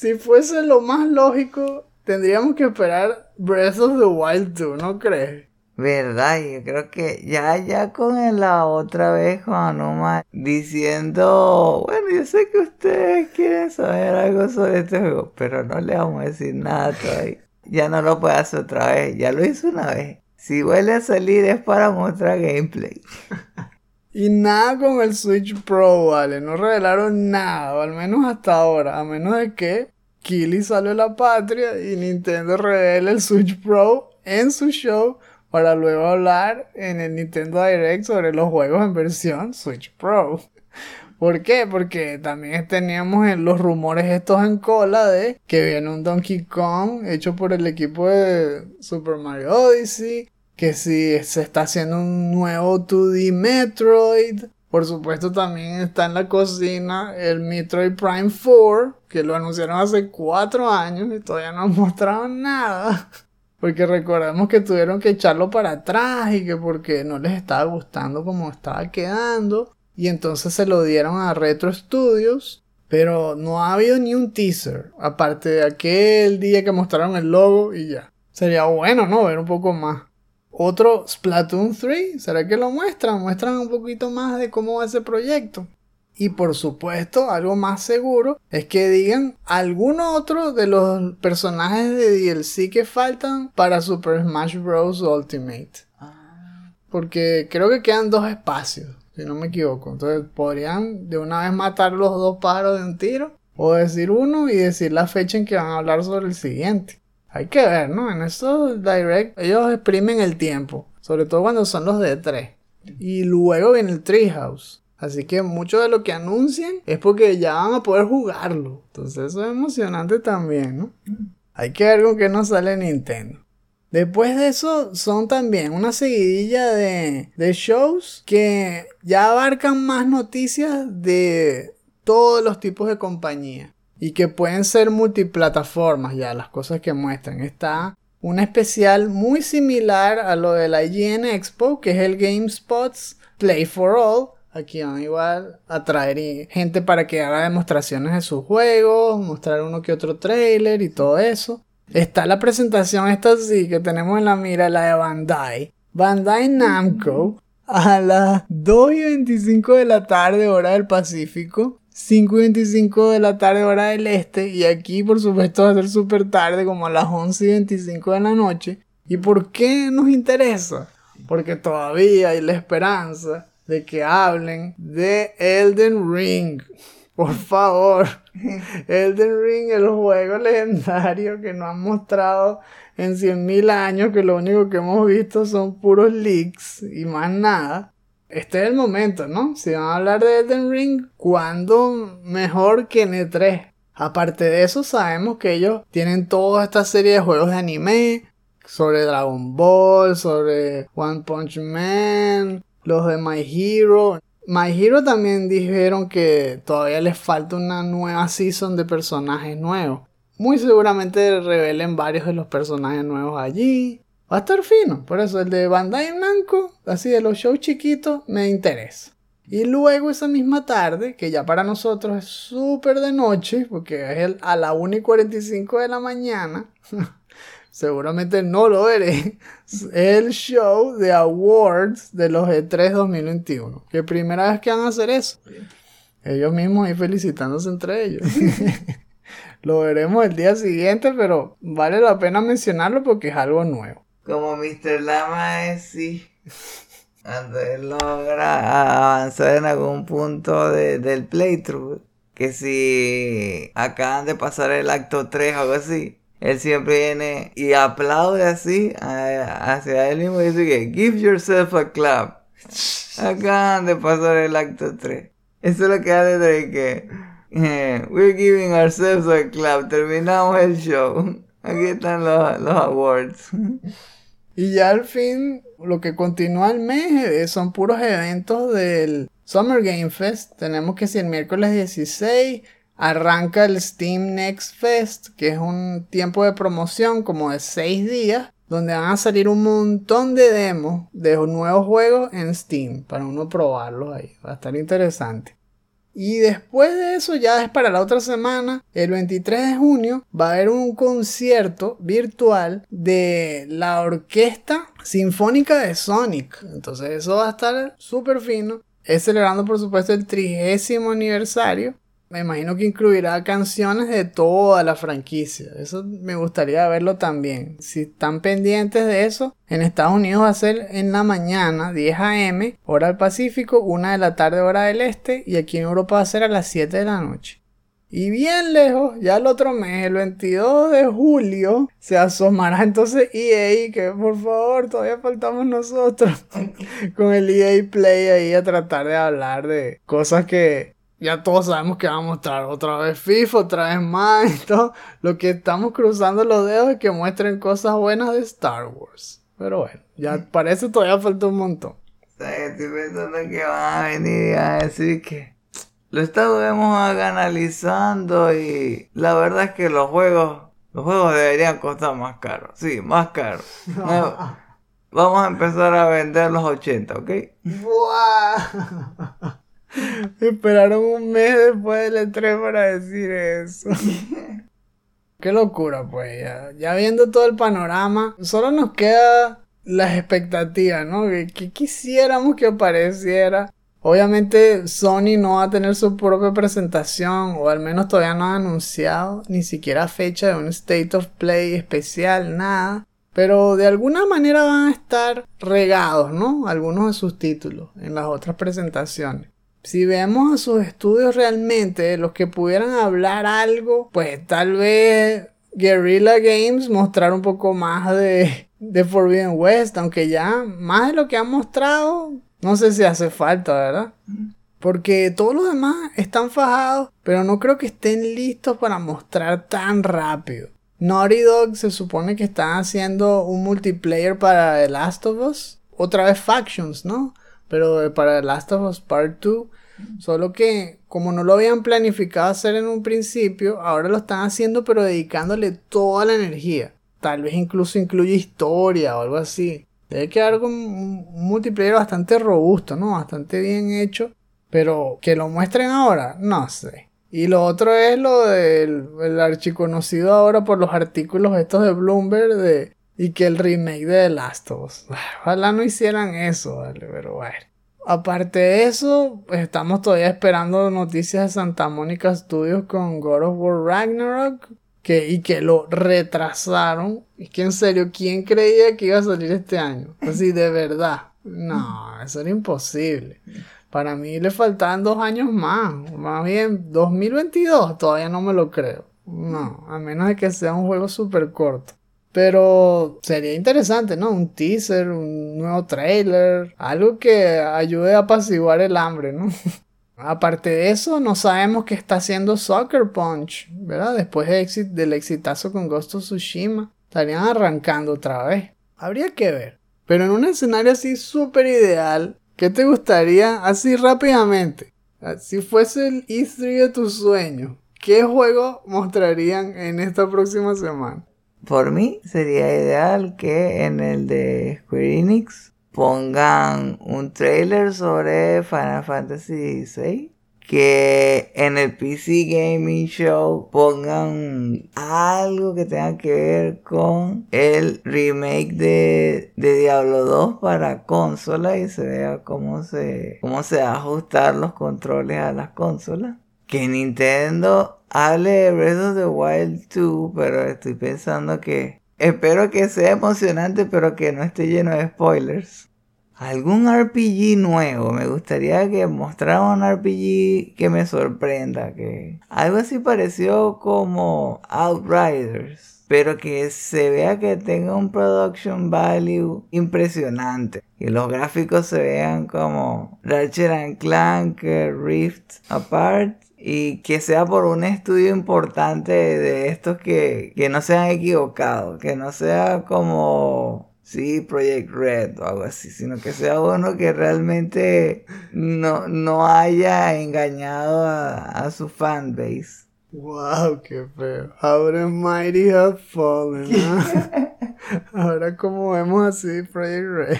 Si fuese lo más lógico, tendríamos que esperar Breath of the Wild 2, ¿no crees? Verdad, yo creo que ya, ya con la otra vez Juan Oma diciendo, bueno, yo sé que ustedes quieren saber algo sobre este juego, pero no le vamos a decir nada todavía. Ya no lo puede hacer otra vez, ya lo hizo una vez. Si vuelve a salir es para mostrar gameplay. y nada con el Switch Pro, vale, no revelaron nada, al menos hasta ahora, a menos de que Kili sale a la patria y Nintendo revela el Switch Pro en su show para luego hablar en el Nintendo Direct sobre los juegos en versión Switch Pro. ¿Por qué? Porque también teníamos los rumores estos en cola de que viene un Donkey Kong hecho por el equipo de Super Mario Odyssey, que si se está haciendo un nuevo 2D Metroid, por supuesto también está en la cocina el Metroid Prime 4, que lo anunciaron hace cuatro años y todavía no han mostrado nada. Porque recordemos que tuvieron que echarlo para atrás y que porque no les estaba gustando como estaba quedando. Y entonces se lo dieron a Retro Studios. Pero no ha habido ni un teaser. Aparte de aquel día que mostraron el logo y ya. Sería bueno, ¿no? Ver un poco más. Otro Splatoon 3, ¿será que lo muestran? Muestran un poquito más de cómo va ese proyecto. Y por supuesto, algo más seguro es que digan algún otro de los personajes de DLC que faltan para Super Smash Bros. Ultimate. Porque creo que quedan dos espacios, si no me equivoco. Entonces podrían de una vez matar los dos pájaros de un tiro. O decir uno y decir la fecha en que van a hablar sobre el siguiente. Hay que ver, ¿no? En estos direct ellos exprimen el tiempo. Sobre todo cuando son los de tres. Y luego viene el Treehouse. Así que mucho de lo que anuncian es porque ya van a poder jugarlo. Entonces eso es emocionante también, ¿no? Hay que ver con qué nos sale Nintendo. Después de eso son también una seguidilla de, de shows que ya abarcan más noticias de todos los tipos de compañía y que pueden ser multiplataformas ya las cosas que muestran. Está un especial muy similar a lo de la IGN Expo que es el GameSpot's Play for All. Aquí van igual a traer gente para que haga demostraciones de sus juegos, mostrar uno que otro trailer y todo eso. Está la presentación esta sí que tenemos en la mira, la de Bandai. Bandai Namco a las 2 y 25 de la tarde hora del Pacífico. 5 y 25 de la tarde hora del este. Y aquí por supuesto va a ser súper tarde como a las 11 y 25 de la noche. ¿Y por qué nos interesa? Porque todavía hay la esperanza de que hablen de Elden Ring. Por favor. Elden Ring, el juego legendario que nos han mostrado en 100.000 años, que lo único que hemos visto son puros leaks y más nada. Este es el momento, ¿no? Si van a hablar de Elden Ring, ¿cuándo mejor que en E3? Aparte de eso, sabemos que ellos tienen toda esta serie de juegos de anime, sobre Dragon Ball, sobre One Punch Man, los de My Hero. My Hero también dijeron que todavía les falta una nueva season de personajes nuevos. Muy seguramente revelen varios de los personajes nuevos allí. Va a estar fino. Por eso el de Bandai Namco, así de los shows chiquitos, me interesa. Y luego esa misma tarde, que ya para nosotros es súper de noche, porque es el, a la 1 y 45 de la mañana, seguramente no lo veré, el show de awards de los E3 2021. Que primera vez que van a hacer eso. Ellos mismos ahí felicitándose entre ellos. lo veremos el día siguiente, pero vale la pena mencionarlo porque es algo nuevo. Como Mr. Lama es sí. Cuando él logra avanzar en algún punto del playthrough. Que si acaban de pasar el acto 3 o algo así él siempre viene y aplaude así hacia él mismo y dice que give yourself a clap. Acaban de pasar el acto 3. Eso es lo que hace de que eh, we're giving ourselves a clap. Terminamos el show. Aquí están los, los awards. Y ya al fin, lo que continúa el mes eh, son puros eventos del Summer Game Fest. Tenemos que si el miércoles 16 arranca el Steam Next Fest, que es un tiempo de promoción como de 6 días, donde van a salir un montón de demos de nuevos juegos en Steam para uno probarlos ahí. Va a estar interesante. Y después de eso, ya es para la otra semana, el 23 de junio, va a haber un concierto virtual de la Orquesta Sinfónica de Sonic. Entonces eso va a estar súper fino. Es celebrando por supuesto el trigésimo aniversario me imagino que incluirá canciones de toda la franquicia. Eso me gustaría verlo también. Si están pendientes de eso, en Estados Unidos va a ser en la mañana, 10 a.m., hora del Pacífico, 1 de la tarde, hora del Este, y aquí en Europa va a ser a las 7 de la noche. Y bien lejos, ya el otro mes, el 22 de julio, se asomará entonces EA, que por favor, todavía faltamos nosotros, con el EA Play ahí a tratar de hablar de cosas que ya todos sabemos que va a mostrar otra vez FIFA, otra vez más y todo. Lo que estamos cruzando los dedos es que muestren cosas buenas de Star Wars. Pero bueno, ya parece todavía falta un montón. Estoy pensando que van a venir a decir que lo estamos analizando y la verdad es que los juegos, los juegos deberían costar más caros. Sí, más caros. Vamos a empezar a vender los 80, ¿ok? ¡Buah! Esperaron un mes después del E3 para decir eso. Qué locura, pues. Ya, viendo todo el panorama, solo nos queda las expectativas, ¿no? Que, que, quisiéramos que apareciera. Obviamente Sony no va a tener su propia presentación, o al menos todavía no ha anunciado ni siquiera fecha de un State of Play especial, nada. Pero de alguna manera van a estar regados, ¿no? Algunos de sus títulos en las otras presentaciones si vemos a sus estudios realmente, los que pudieran hablar algo, pues tal vez Guerrilla Games mostrar un poco más de, de Forbidden West, aunque ya más de lo que han mostrado, no sé si hace falta, ¿verdad? Porque todos los demás están fajados, pero no creo que estén listos para mostrar tan rápido. Naughty Dog se supone que están haciendo un multiplayer para The Last of Us. Otra vez Factions, ¿no? Pero para The Last of Us Part 2. Solo que como no lo habían planificado hacer en un principio, ahora lo están haciendo pero dedicándole toda la energía. Tal vez incluso incluye historia o algo así. Debe quedar con un multiplayer bastante robusto, ¿no? Bastante bien hecho. Pero que lo muestren ahora, no sé. Y lo otro es lo del el archiconocido ahora por los artículos estos de Bloomberg de y que el remake de The Last of Us. Ojalá no hicieran eso, ¿vale? pero bueno. Aparte de eso, pues, estamos todavía esperando noticias de Santa Mónica Studios con God of War Ragnarok. Que, y que lo retrasaron. Es que en serio, ¿quién creía que iba a salir este año? Así, de verdad. No, eso era imposible. Para mí le faltaban dos años más. Más bien, 2022 todavía no me lo creo. No, a menos de que sea un juego súper corto. Pero sería interesante, ¿no? Un teaser, un nuevo trailer, algo que ayude a apaciguar el hambre, ¿no? Aparte de eso, no sabemos qué está haciendo Soccer Punch, ¿verdad? Después del exitazo con Ghost of Tsushima, estarían arrancando otra vez. Habría que ver. Pero en un escenario así súper ideal, ¿Qué te gustaría así rápidamente? Si fuese el E3 de tus sueños, ¿qué juego mostrarían en esta próxima semana? Por mí sería ideal que en el de Square Enix pongan un trailer sobre Final Fantasy VI que en el PC Gaming Show pongan algo que tenga que ver con el remake de, Diablo 2 para consola y se vea cómo se, cómo se ajustar los controles a las consolas. Que Nintendo hable de Breath of the Wild 2, pero estoy pensando que espero que sea emocionante, pero que no esté lleno de spoilers algún RPG nuevo. Me gustaría que mostrara un RPG que me sorprenda. Que algo así pareció como Outriders. Pero que se vea que tenga un production value impresionante. Que los gráficos se vean como Ratchet and Clank, Rift Apart. Y que sea por un estudio importante de estos que, que no se han equivocado. Que no sea como sí, Project Red o algo así, sino que sea uno que realmente no, no haya engañado a, su fanbase. Wow, qué feo. Ahora Mighty have fallen. Ahora como vemos así Project Red.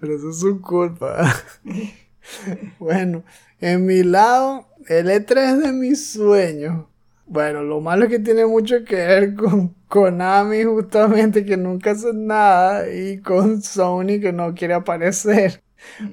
Pero eso es su culpa. bueno, en mi lado, el E3 de mis sueños. Bueno, lo malo es que tiene mucho que ver con Konami justamente que nunca hace nada y con Sony que no quiere aparecer.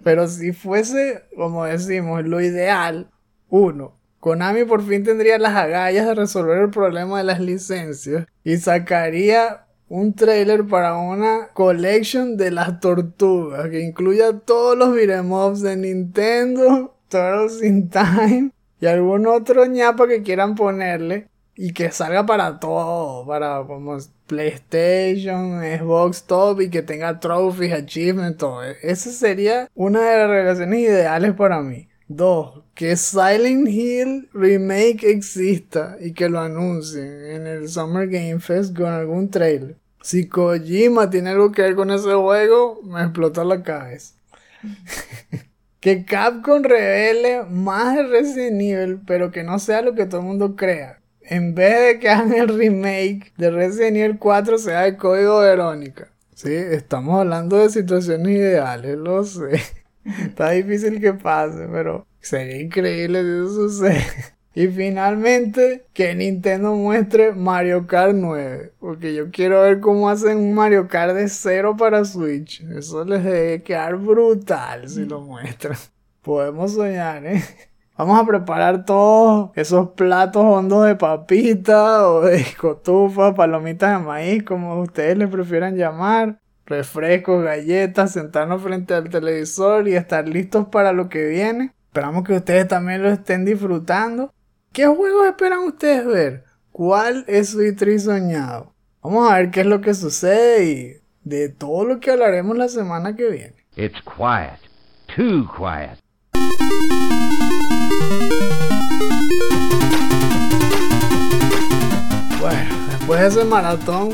Pero si fuese, como decimos, lo ideal, uno, Konami por fin tendría las agallas de resolver el problema de las licencias y sacaría un trailer para una collection de las tortugas que incluya todos los beat'em de Nintendo, Turtles in Time y algún otro ñapa que quieran ponerle y que salga para todo, para como PlayStation, Xbox Top y que tenga trophies, achievements, todo. Esa sería una de las relaciones ideales para mí. Dos, que Silent Hill Remake exista y que lo anuncien en el Summer Game Fest con algún trailer. Si Kojima tiene algo que ver con ese juego, me explotó la cabeza. Que Capcom revele más de Resident Evil, pero que no sea lo que todo el mundo crea. En vez de que hagan el remake de Resident Evil 4, sea el código Verónica. Sí, estamos hablando de situaciones ideales, lo sé. Está difícil que pase, pero sería increíble si eso sucede. Y finalmente, que Nintendo muestre Mario Kart 9. Porque yo quiero ver cómo hacen un Mario Kart de cero para Switch. Eso les debe quedar brutal si lo muestran. Podemos soñar, ¿eh? Vamos a preparar todos esos platos hondos de papita o de cotufa, palomitas de maíz, como ustedes le prefieran llamar. Refrescos, galletas, sentarnos frente al televisor y estar listos para lo que viene. Esperamos que ustedes también lo estén disfrutando. ¿Qué juegos esperan ustedes ver? ¿Cuál es su E3 soñado? Vamos a ver qué es lo que sucede y de todo lo que hablaremos la semana que viene. It's quiet. Too quiet. Bueno, después de ese maratón,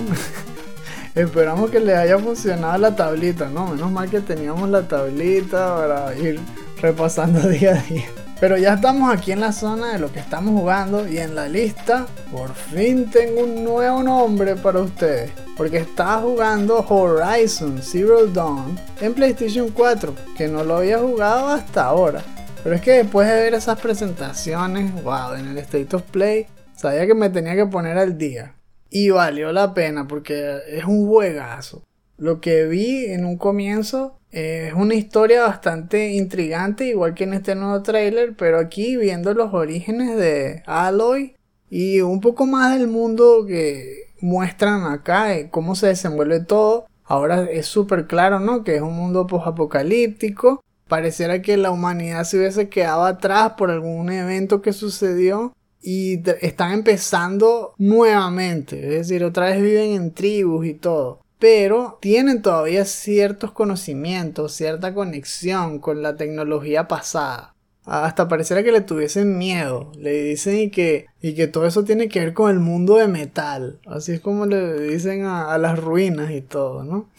esperamos que les haya funcionado la tablita, ¿no? Menos mal que teníamos la tablita para ir repasando día a día. Pero ya estamos aquí en la zona de lo que estamos jugando y en la lista por fin tengo un nuevo nombre para ustedes. Porque estaba jugando Horizon Zero Dawn en PlayStation 4, que no lo había jugado hasta ahora. Pero es que después de ver esas presentaciones, wow, en el State of Play, sabía que me tenía que poner al día. Y valió la pena porque es un juegazo. Lo que vi en un comienzo es una historia bastante intrigante, igual que en este nuevo trailer, pero aquí viendo los orígenes de Aloy y un poco más del mundo que muestran acá, cómo se desenvuelve todo. Ahora es súper claro, ¿no? Que es un mundo post-apocalíptico. Pareciera que la humanidad se hubiese quedado atrás por algún evento que sucedió y están empezando nuevamente. Es decir, otra vez viven en tribus y todo pero tienen todavía ciertos conocimientos, cierta conexión con la tecnología pasada. Hasta pareciera que le tuviesen miedo. Le dicen que, y que todo eso tiene que ver con el mundo de metal. Así es como le dicen a, a las ruinas y todo, ¿no?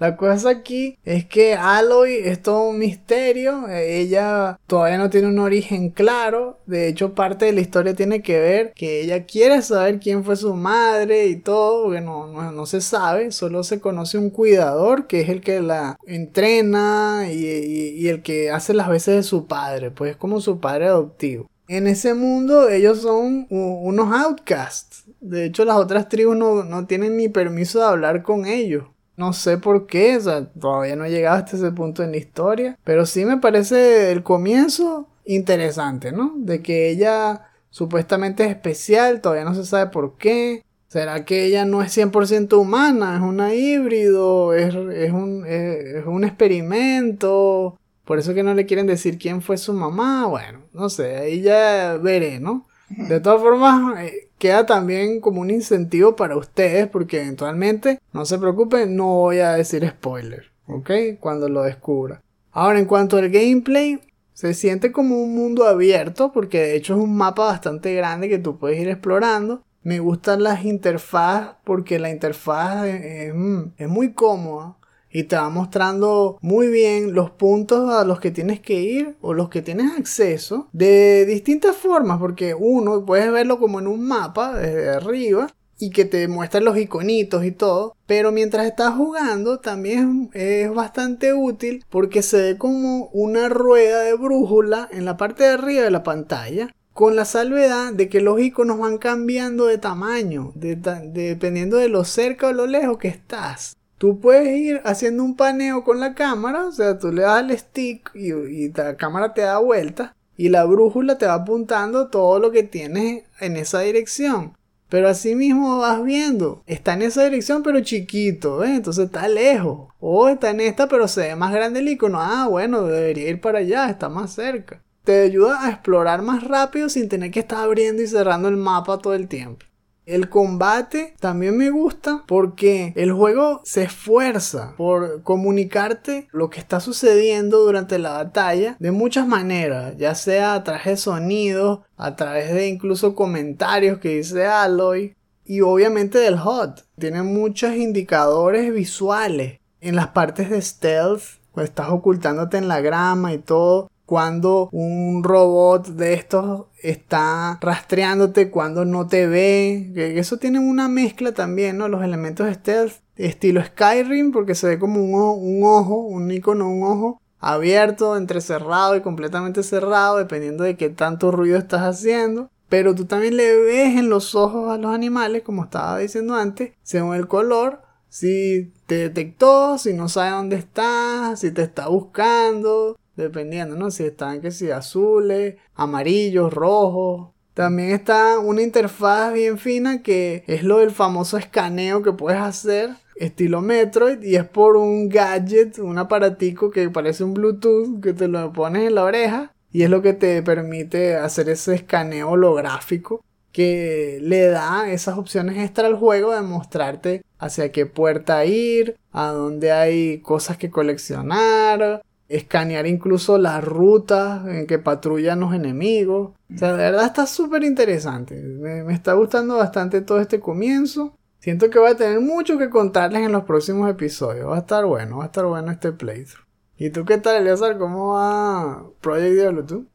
La cosa aquí es que Aloy es todo un misterio. Ella todavía no tiene un origen claro. De hecho, parte de la historia tiene que ver que ella quiere saber quién fue su madre y todo, porque no, no, se sabe. Solo se conoce un cuidador que es el que la entrena y, y el que hace las veces de su padre. Pues es como su padre adoptivo. En ese mundo ellos son unos outcasts. De hecho, las otras tribus no, no tienen ni permiso de hablar con ellos. No sé por qué, o sea, todavía no he llegado hasta ese punto en la historia. Pero sí me parece el comienzo interesante, ¿no? De que ella supuestamente es especial, todavía no se sabe por qué. ¿Será que ella no es 100% humana? ¿Es una híbrido? ¿Es, un, es, un experimento? Por eso que no le quieren decir quién fue su mamá. Bueno, no sé, ahí ya veré, ¿no? De todas formas, eh, queda también como un incentivo para ustedes porque eventualmente, no se preocupen, no voy a decir spoiler, ¿ok? Cuando lo descubra. Ahora, en cuanto al gameplay, se siente como un mundo abierto porque de hecho es un mapa bastante grande que tú puedes ir explorando. Me gustan las interfaces porque la interfaz es, es muy cómoda y te va mostrando muy bien los puntos a los que tienes que ir o los que tienes acceso de distintas formas porque uno puedes verlo como en un mapa desde arriba y que te muestra los iconitos y todo, pero mientras estás jugando también es bastante útil porque se ve como una rueda de brújula en la parte de arriba de la pantalla con la salvedad de que los iconos van cambiando de tamaño dependiendo de lo cerca o lo lejos que estás. Tú puedes ir haciendo un paneo con la cámara, o sea, tú le das al stick y, la cámara te da vuelta y la brújula te va apuntando todo lo que tienes en esa dirección. Pero así mismo vas viendo, está en esa dirección pero chiquito, ¿eh? entonces está lejos. O está en esta pero se ve más grande el icono. Ah, bueno, debería ir para allá, está más cerca. Te ayuda a explorar más rápido sin tener que estar abriendo y cerrando el mapa todo el tiempo. El combate también me gusta porque el juego se esfuerza por comunicarte lo que está sucediendo durante la batalla de muchas maneras, ya sea a través de sonidos, a través de incluso comentarios que dice Aloy y obviamente del HUD. Tiene muchos indicadores visuales en las partes de stealth, cuando estás ocultándote en la grama y todo cuando un robot de estos está rastreándote, cuando no te ve. Eso tiene una mezcla también, ¿no? Los elementos stealth, estilo Skyrim, porque se ve como un ojo, un, ojo, un icono, un ojo abierto, entrecerrado y completamente cerrado, dependiendo de qué tanto ruido estás haciendo. Pero tú también le ves en los ojos a los animales, como estaba diciendo antes, según el color, si te detectó, si no sabe dónde estás, si te está buscando, dependiendo, ¿no? Si están que si azules, amarillos, rojos. También está una interfaz bien fina que es lo del famoso escaneo que puedes hacer estilo Metroid y es por un gadget, un aparatico que parece un Bluetooth que te lo pones en la oreja y es lo que te permite hacer ese escaneo holográfico que le da esas opciones extra al juego de mostrarte hacia qué puerta ir, a dónde hay cosas que coleccionar, escanear incluso las rutas en que patrullan los enemigos. O sea, de verdad está súper interesante. Me, me está gustando bastante todo este comienzo. Siento que voy a tener mucho que contarles en los próximos episodios. Va a estar bueno, va a estar bueno este playthrough. ¿Y tú qué tal, Eleazar? ¿Cómo va Project Diablo tú?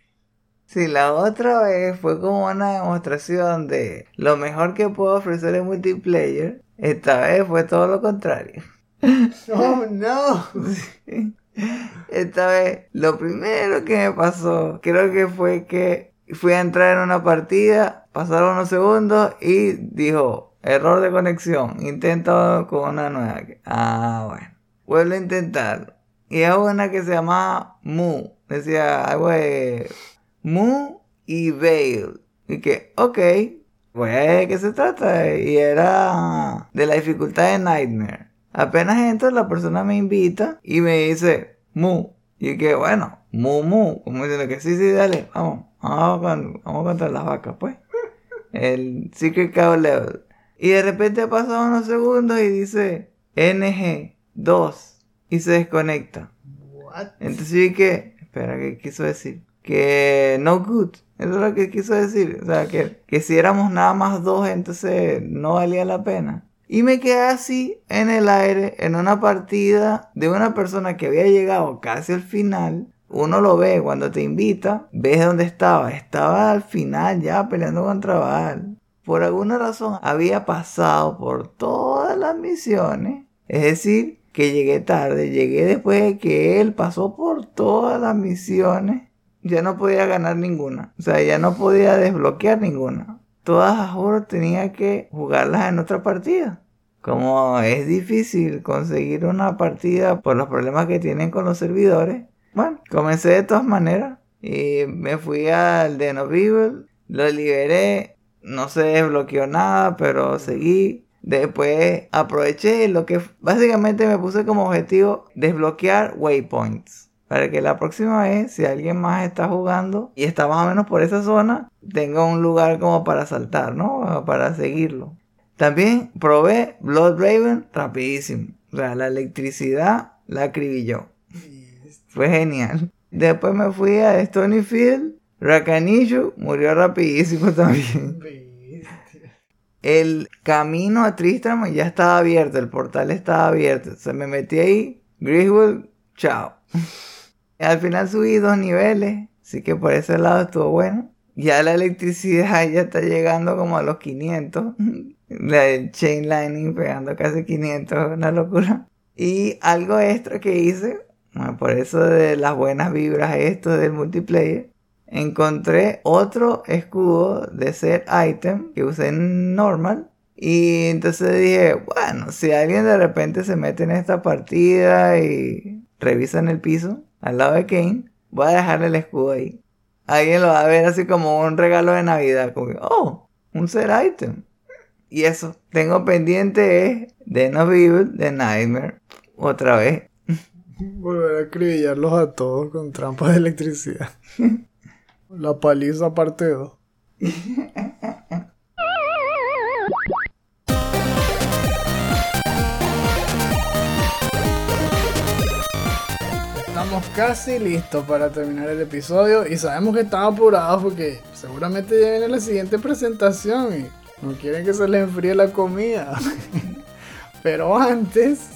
Sí, la otra vez fue como una demostración de lo mejor que puedo ofrecer en multiplayer. Esta vez fue todo lo contrario. ¡Oh, no! Esta vez, lo primero que me pasó, creo que fue que fui a entrar en una partida, pasaron unos segundos y dijo, error de conexión, intento con una nueva. Ah, bueno. Vuelvo a intentar. Y es una que se llama Mu. Decía algo de Mu y Veil. Y que, ok, pues de qué se trata. Y era de la dificultad de Nightmare. Apenas entro, la persona me invita y me dice, Mu. Y que, bueno, Mu Mu. Como diciendo que sí, sí, dale, vamos. Vamos, con, vamos contra las vacas, pues. El Secret Cow Level. Y de repente pasan unos segundos y dice NG2 y se desconecta. What? Entonces yo dije, espera, ¿qué quiso decir? Que no good. Eso es lo que quiso decir. O sea, que, que si éramos nada más dos, entonces no valía la pena. Y me quedé así en el aire, en una partida de una persona que había llegado casi al final. Uno lo ve cuando te invita, ves dónde estaba. Estaba al final ya peleando contra Val. Por alguna razón había pasado por todas las misiones. Es decir, que llegué tarde, llegué después de que él pasó por todas las misiones. Ya no podía ganar ninguna. O sea, ya no podía desbloquear ninguna. Todas a juro tenía que jugarlas en otra partida. Como es difícil conseguir una partida por los problemas que tienen con los servidores. Bueno, comencé de todas maneras. Y me fui al of Evil. Lo liberé. No se desbloqueó nada, pero seguí. Después aproveché lo que básicamente me puse como objetivo desbloquear waypoints. Para que la próxima vez, si alguien más está jugando y está más o menos por esa zona, tenga un lugar como para saltar, ¿no? Para seguirlo. También probé Blood Raven rapidísimo. O sea, la electricidad la acribilló. Fue genial. Después me fui a Stonyfield. Rakanishu murió rapidísimo también. El camino a Tristram ya estaba abierto, el portal estaba abierto. Se me metí ahí. Griswold, chao. Al final subí dos niveles, así que por ese lado estuvo bueno. Ya la electricidad ya está llegando como a los 500. La chain lining pegando casi 500, una locura. Y algo extra que hice, bueno, por eso de las buenas vibras esto del multiplayer, encontré otro escudo de set item que usé en normal. Y entonces dije, bueno, si alguien de repente se mete en esta partida y revisa en el piso al lado de Kane, voy a dejarle el escudo ahí. Alguien lo va a ver así como un regalo de Navidad, como que, oh, un set item. Y eso, tengo pendiente es de No Evil, de Nightmare, otra vez. Volver a acribillarlos a todos con trampas de electricidad. La paliza parte 2. Estamos casi listos para terminar el episodio y sabemos que están apurados porque seguramente ya viene la siguiente presentación y no quieren que se les enfríe la comida. Pero antes,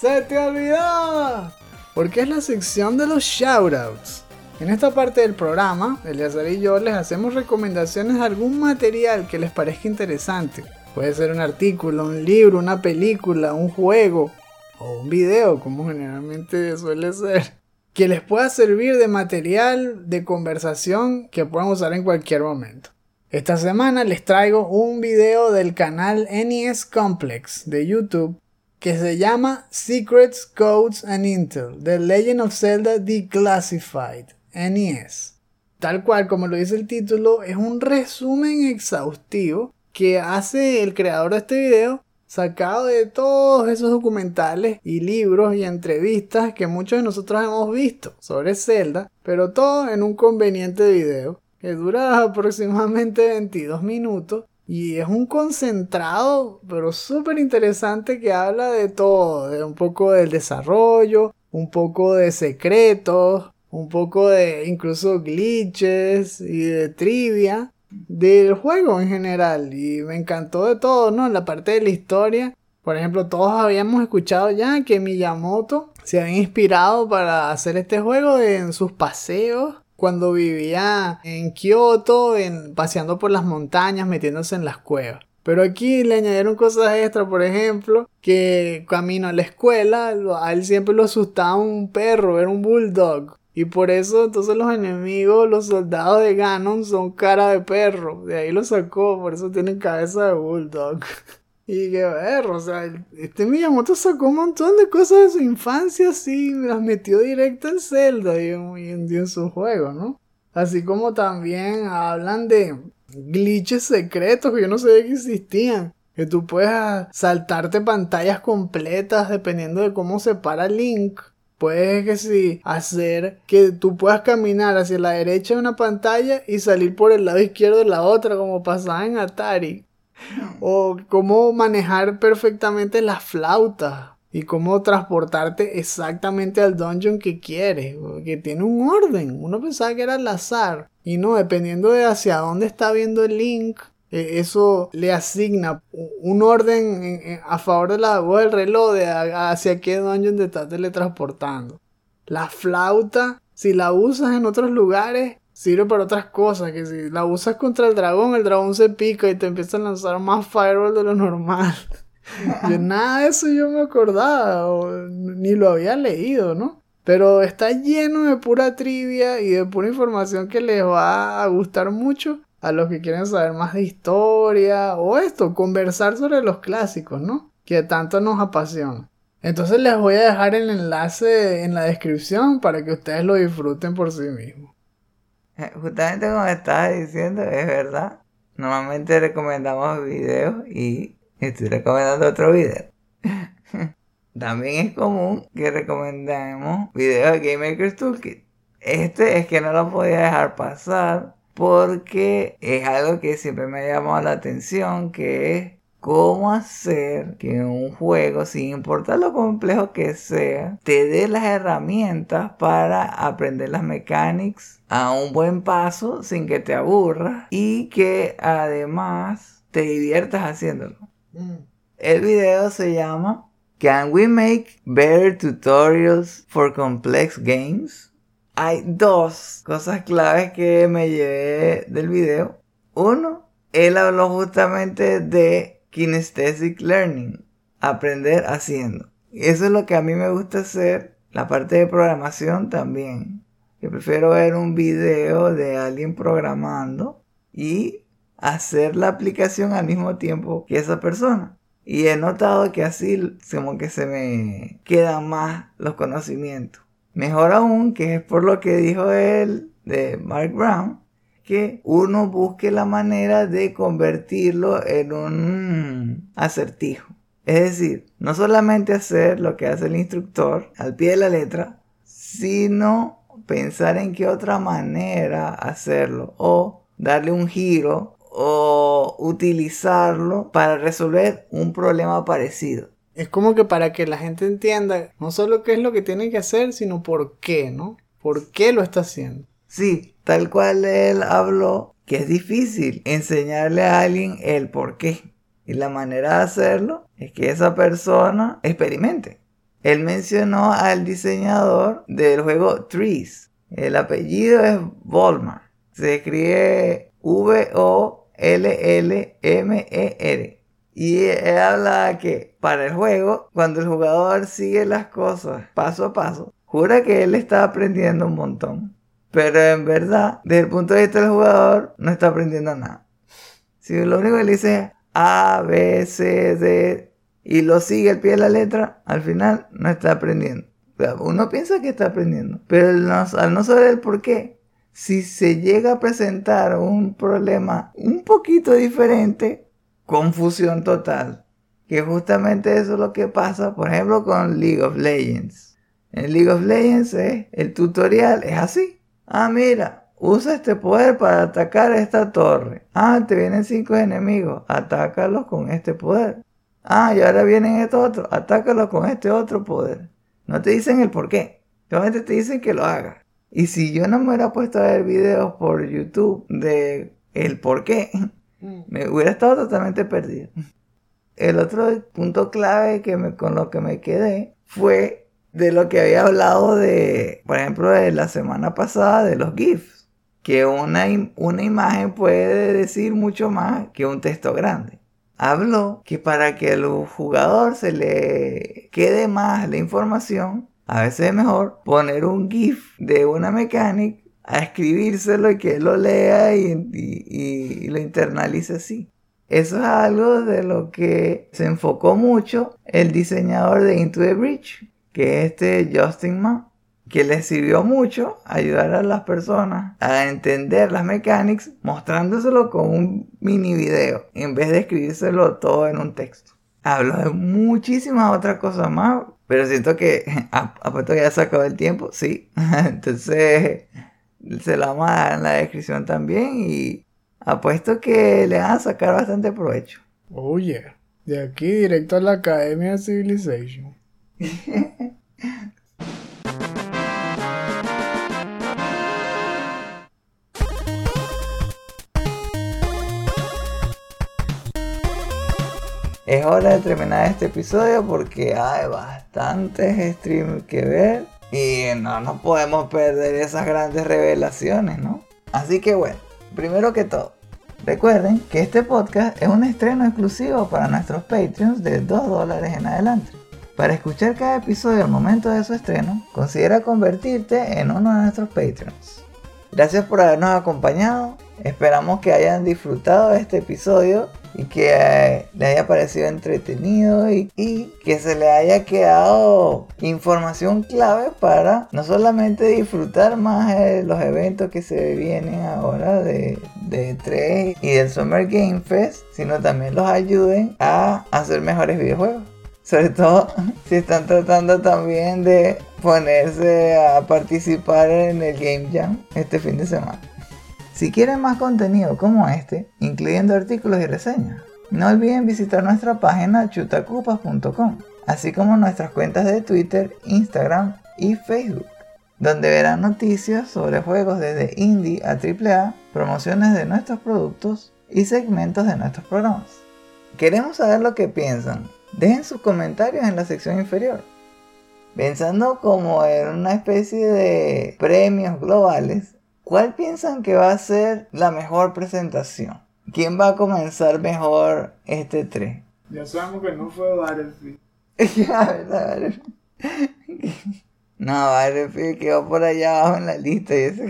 ¡se te olvidó! Porque es la sección de los shoutouts. En esta parte del programa, Eleazar y yo les hacemos recomendaciones de algún material que les parezca interesante. Puede ser un artículo, un libro, una película, un juego o un video, como generalmente suele ser, que les pueda servir de material de conversación que puedan usar en cualquier momento. Esta semana les traigo un video del canal NES Complex de YouTube que se llama Secrets, Codes and Intel, The Legend of Zelda Declassified, NES. Tal cual como lo dice el título, es un resumen exhaustivo que hace el creador de este video sacado de todos esos documentales y libros y entrevistas que muchos de nosotros hemos visto sobre Zelda, pero todo en un conveniente video que dura aproximadamente 22 minutos y es un concentrado, pero súper interesante que habla de todo, de un poco del desarrollo, un poco de secretos, un poco de incluso glitches y de trivia del juego en general. Y me encantó de todo, ¿no? La parte de la historia. Por ejemplo, todos habíamos escuchado ya que Miyamoto se había inspirado para hacer este juego en sus paseos cuando vivía en Kioto, en, paseando por las montañas, metiéndose en las cuevas. Pero aquí le añadieron cosas extra, por ejemplo, que camino a la escuela, a él siempre lo asustaba un perro, era un bulldog. Y por eso entonces los enemigos, los soldados de Ganon son cara de perro. De ahí lo sacó, por eso tienen cabeza de bulldog. y qué perro, o sea, este Miyamoto sacó un montón de cosas de su infancia así, las metió directo en Zelda y en, en su juego, ¿no? Así como también hablan de glitches secretos que yo no sabía que existían. Que tú puedes saltarte pantallas completas dependiendo de cómo se para Link. Puedes que sí, hacer que tú puedas caminar hacia la derecha de una pantalla y salir por el lado izquierdo de la otra, como pasaba en Atari. O cómo manejar perfectamente las flautas y cómo transportarte exactamente al dungeon que quieres, que tiene un orden. Uno pensaba que era al azar y no, dependiendo de hacia dónde está viendo el link, e, eso le asigna un orden a favor de la voz del reloj de hacia qué dungeon te estás teletransportando. La flauta, si la usas en otros lugares, sirve para otras cosas. Que si la usas contra el dragón, el dragón se pica y te empieza a lanzar más fireball de lo normal. yo nada de eso yo me acordaba, ni lo había leído, ¿no? Pero está lleno de pura trivia y de pura información que les va a gustar mucho a los que quieren saber más de historia o esto, conversar sobre los clásicos, ¿no? Que tanto nos apasiona. Entonces les voy a dejar el enlace en la descripción para que ustedes lo disfruten por sí mismos. Eh, justamente como estabas diciendo, es verdad. Normalmente recomendamos videos y estoy recomendando otro video. También es común que recomendemos videos de Game Maker's Toolkit. Este es que no lo podía dejar pasar porque es algo que siempre me ha llamado la atención, que es cómo hacer que un juego, sin importar lo complejo que sea, te dé las herramientas para aprender las mechanics a un buen paso sin que te aburras y que además te diviertas haciéndolo. Mm. El video se llama Can we make better tutorials for complex games? Hay dos cosas claves que me llevé del video. Uno, él habló justamente de kinesthetic learning, aprender haciendo. Eso es lo que a mí me gusta hacer, la parte de programación también. Yo prefiero ver un video de alguien programando y hacer la aplicación al mismo tiempo que esa persona. Y he notado que así como que se me quedan más los conocimientos. Mejor aún, que es por lo que dijo él de Mark Brown, que uno busque la manera de convertirlo en un acertijo. Es decir, no solamente hacer lo que hace el instructor al pie de la letra, sino pensar en qué otra manera hacerlo o darle un giro o utilizarlo para resolver un problema parecido. Es como que para que la gente entienda no solo qué es lo que tiene que hacer, sino por qué, ¿no? ¿Por qué lo está haciendo? Sí, tal cual él habló, que es difícil enseñarle a alguien el por qué. Y la manera de hacerlo es que esa persona experimente. Él mencionó al diseñador del juego Trees. El apellido es Volmar. Se escribe V-O L-L-M-E-R. Y él habla que para el juego, cuando el jugador sigue las cosas paso a paso, jura que él está aprendiendo un montón. Pero en verdad, desde el punto de vista del jugador, no está aprendiendo nada. Si lo único que le dice A, B, C, D y lo sigue al pie de la letra, al final no está aprendiendo. Uno piensa que está aprendiendo, pero al no saber el por qué, si se llega a presentar un problema un poquito diferente, confusión total. Que justamente eso es lo que pasa, por ejemplo, con League of Legends. En League of Legends el tutorial es así. Ah, mira, usa este poder para atacar esta torre. Ah, te vienen cinco enemigos, atácalos con este poder. Ah, y ahora vienen estos otros, atácalos con este otro poder. No te dicen el por qué. Solamente te dicen que lo hagas. Y si yo no me hubiera puesto a ver videos por YouTube de el por qué, me hubiera estado totalmente perdido. El otro punto clave que con lo que me quedé fue de lo que había hablado de, por ejemplo, de la semana pasada de los GIFs. Que una, una imagen puede decir mucho más que un texto grande. Habló que para que al jugador se le quede más la información, a veces es mejor poner un GIF de una mecánica a escribírselo y que él lo lea y, y lo internalice así. Eso es algo de lo que se enfocó mucho el diseñador de Into the Bridge, que es este Justin Ma, que le sirvió mucho ayudar a las personas a entender las mecánicas mostrándoselo con un mini video en vez de escribírselo todo en un texto. Hablo de muchísimas otras cosas más, pero siento que apuesto que ya se acabó el tiempo, sí. Entonces se la vamos a dar en la descripción también y apuesto que le van a sacar bastante provecho. Oh yeah. De aquí directo a la Academia de Civilization. Es hora de terminar este episodio porque hay bastantes streams que ver y no nos podemos perder esas grandes revelaciones, ¿no? Así que bueno, Primero que todo, recuerden que este podcast es un estreno exclusivo para nuestros Patreons de 2 dólares en adelante. Para escuchar cada episodio al momento de su estreno, considera convertirte en uno de nuestros Patreons. Gracias por habernos acompañado, esperamos que hayan disfrutado de este episodio y que eh, le haya parecido entretenido y, que se le haya quedado información clave para no solamente disfrutar más de los eventos que se vienen ahora de, de 3 y del Summer Game Fest, sino también los ayuden a hacer mejores videojuegos. Sobre todo si están tratando también de ponerse a participar en el Game Jam este fin de semana. Si quieren más contenido como este, incluyendo artículos y reseñas, no olviden visitar nuestra página chutacupas.com, así como nuestras cuentas de Twitter, Instagram y Facebook, donde verán noticias sobre juegos desde indie a AAA, promociones de nuestros productos y segmentos de nuestros programas. Queremos saber lo que piensan. Dejen sus comentarios en la sección inferior. Pensando como en una especie de premios globales, ¿Cuál piensan que va a ser la mejor presentación? ¿Quién va a comenzar mejor este 3? Ya sabemos que no fue Battlefield. no, Battlefield quedó por allá abajo en la lista y eso.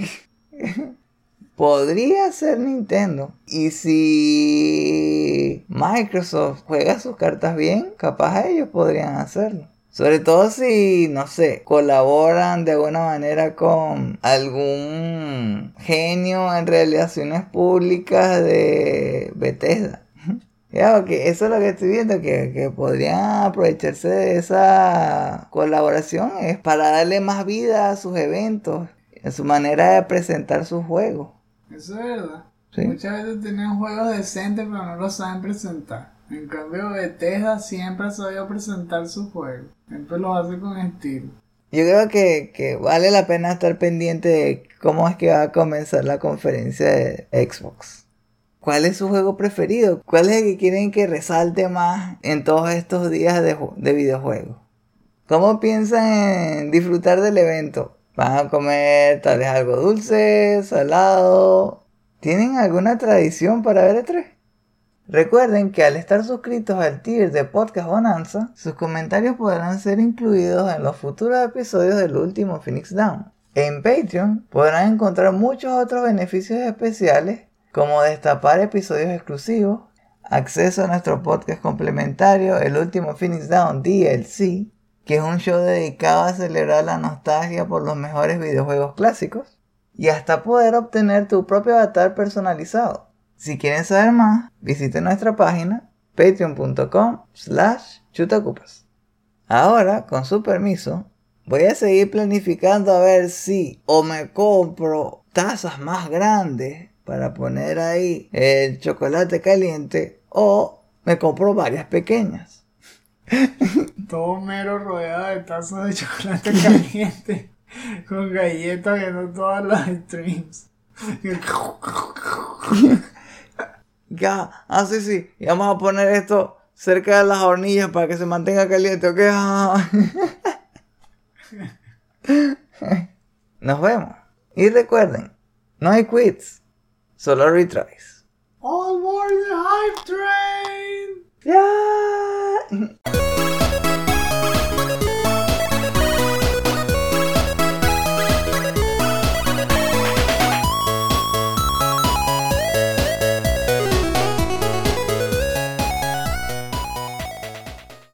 Podría ser Nintendo. Y si Microsoft juega sus cartas bien, capaz ellos podrían hacerlo. Sobre todo si, no sé, colaboran de alguna manera con algún genio en relaciones públicas de Bethesda. Ya, que eso es lo que estoy viendo, que, que, podrían aprovecharse de esa colaboración es para darle más vida a sus eventos, a su manera de presentar sus juegos. Eso es verdad. Muchas veces tienen juegos decentes pero no los saben presentar. En cambio, Bethesda siempre ha sabido presentar su juego. Siempre lo hace con estilo. Yo creo que, vale la pena estar pendiente de cómo es que va a comenzar la conferencia de Xbox. ¿Cuál es su juego preferido? ¿Cuál es el que quieren que resalte más en todos estos días de, de videojuegos? ¿Cómo piensan en disfrutar del evento? ¿Van a comer tal vez algo dulce, salado? ¿Tienen alguna tradición para ver el 3? Recuerden que al estar suscritos al tier de Podcast Bonanza, sus comentarios podrán ser incluidos en los futuros episodios del último Phoenix Down. En Patreon podrán encontrar muchos otros beneficios especiales como destapar episodios exclusivos, acceso a nuestro podcast complementario El último Phoenix Down DLC, que es un show dedicado a celebrar la nostalgia por los mejores videojuegos clásicos, y hasta poder obtener tu propio avatar personalizado. Si quieren saber más, visiten nuestra página patreon.com slash chutacupas. Ahora, con su permiso, voy a seguir planificando a ver si o me compro tazas más grandes para poner ahí el chocolate caliente o me compro varias pequeñas. todo mero rodeado de tazas de chocolate caliente. con galletas viendo todas las streams. Ya, ah, sí, sí. Y vamos a poner esto cerca de las hornillas para que se mantenga caliente, ¿ok? Ah. Nos vemos. Y recuerden, no hay quits, solo retries. All more the hype train. Ya.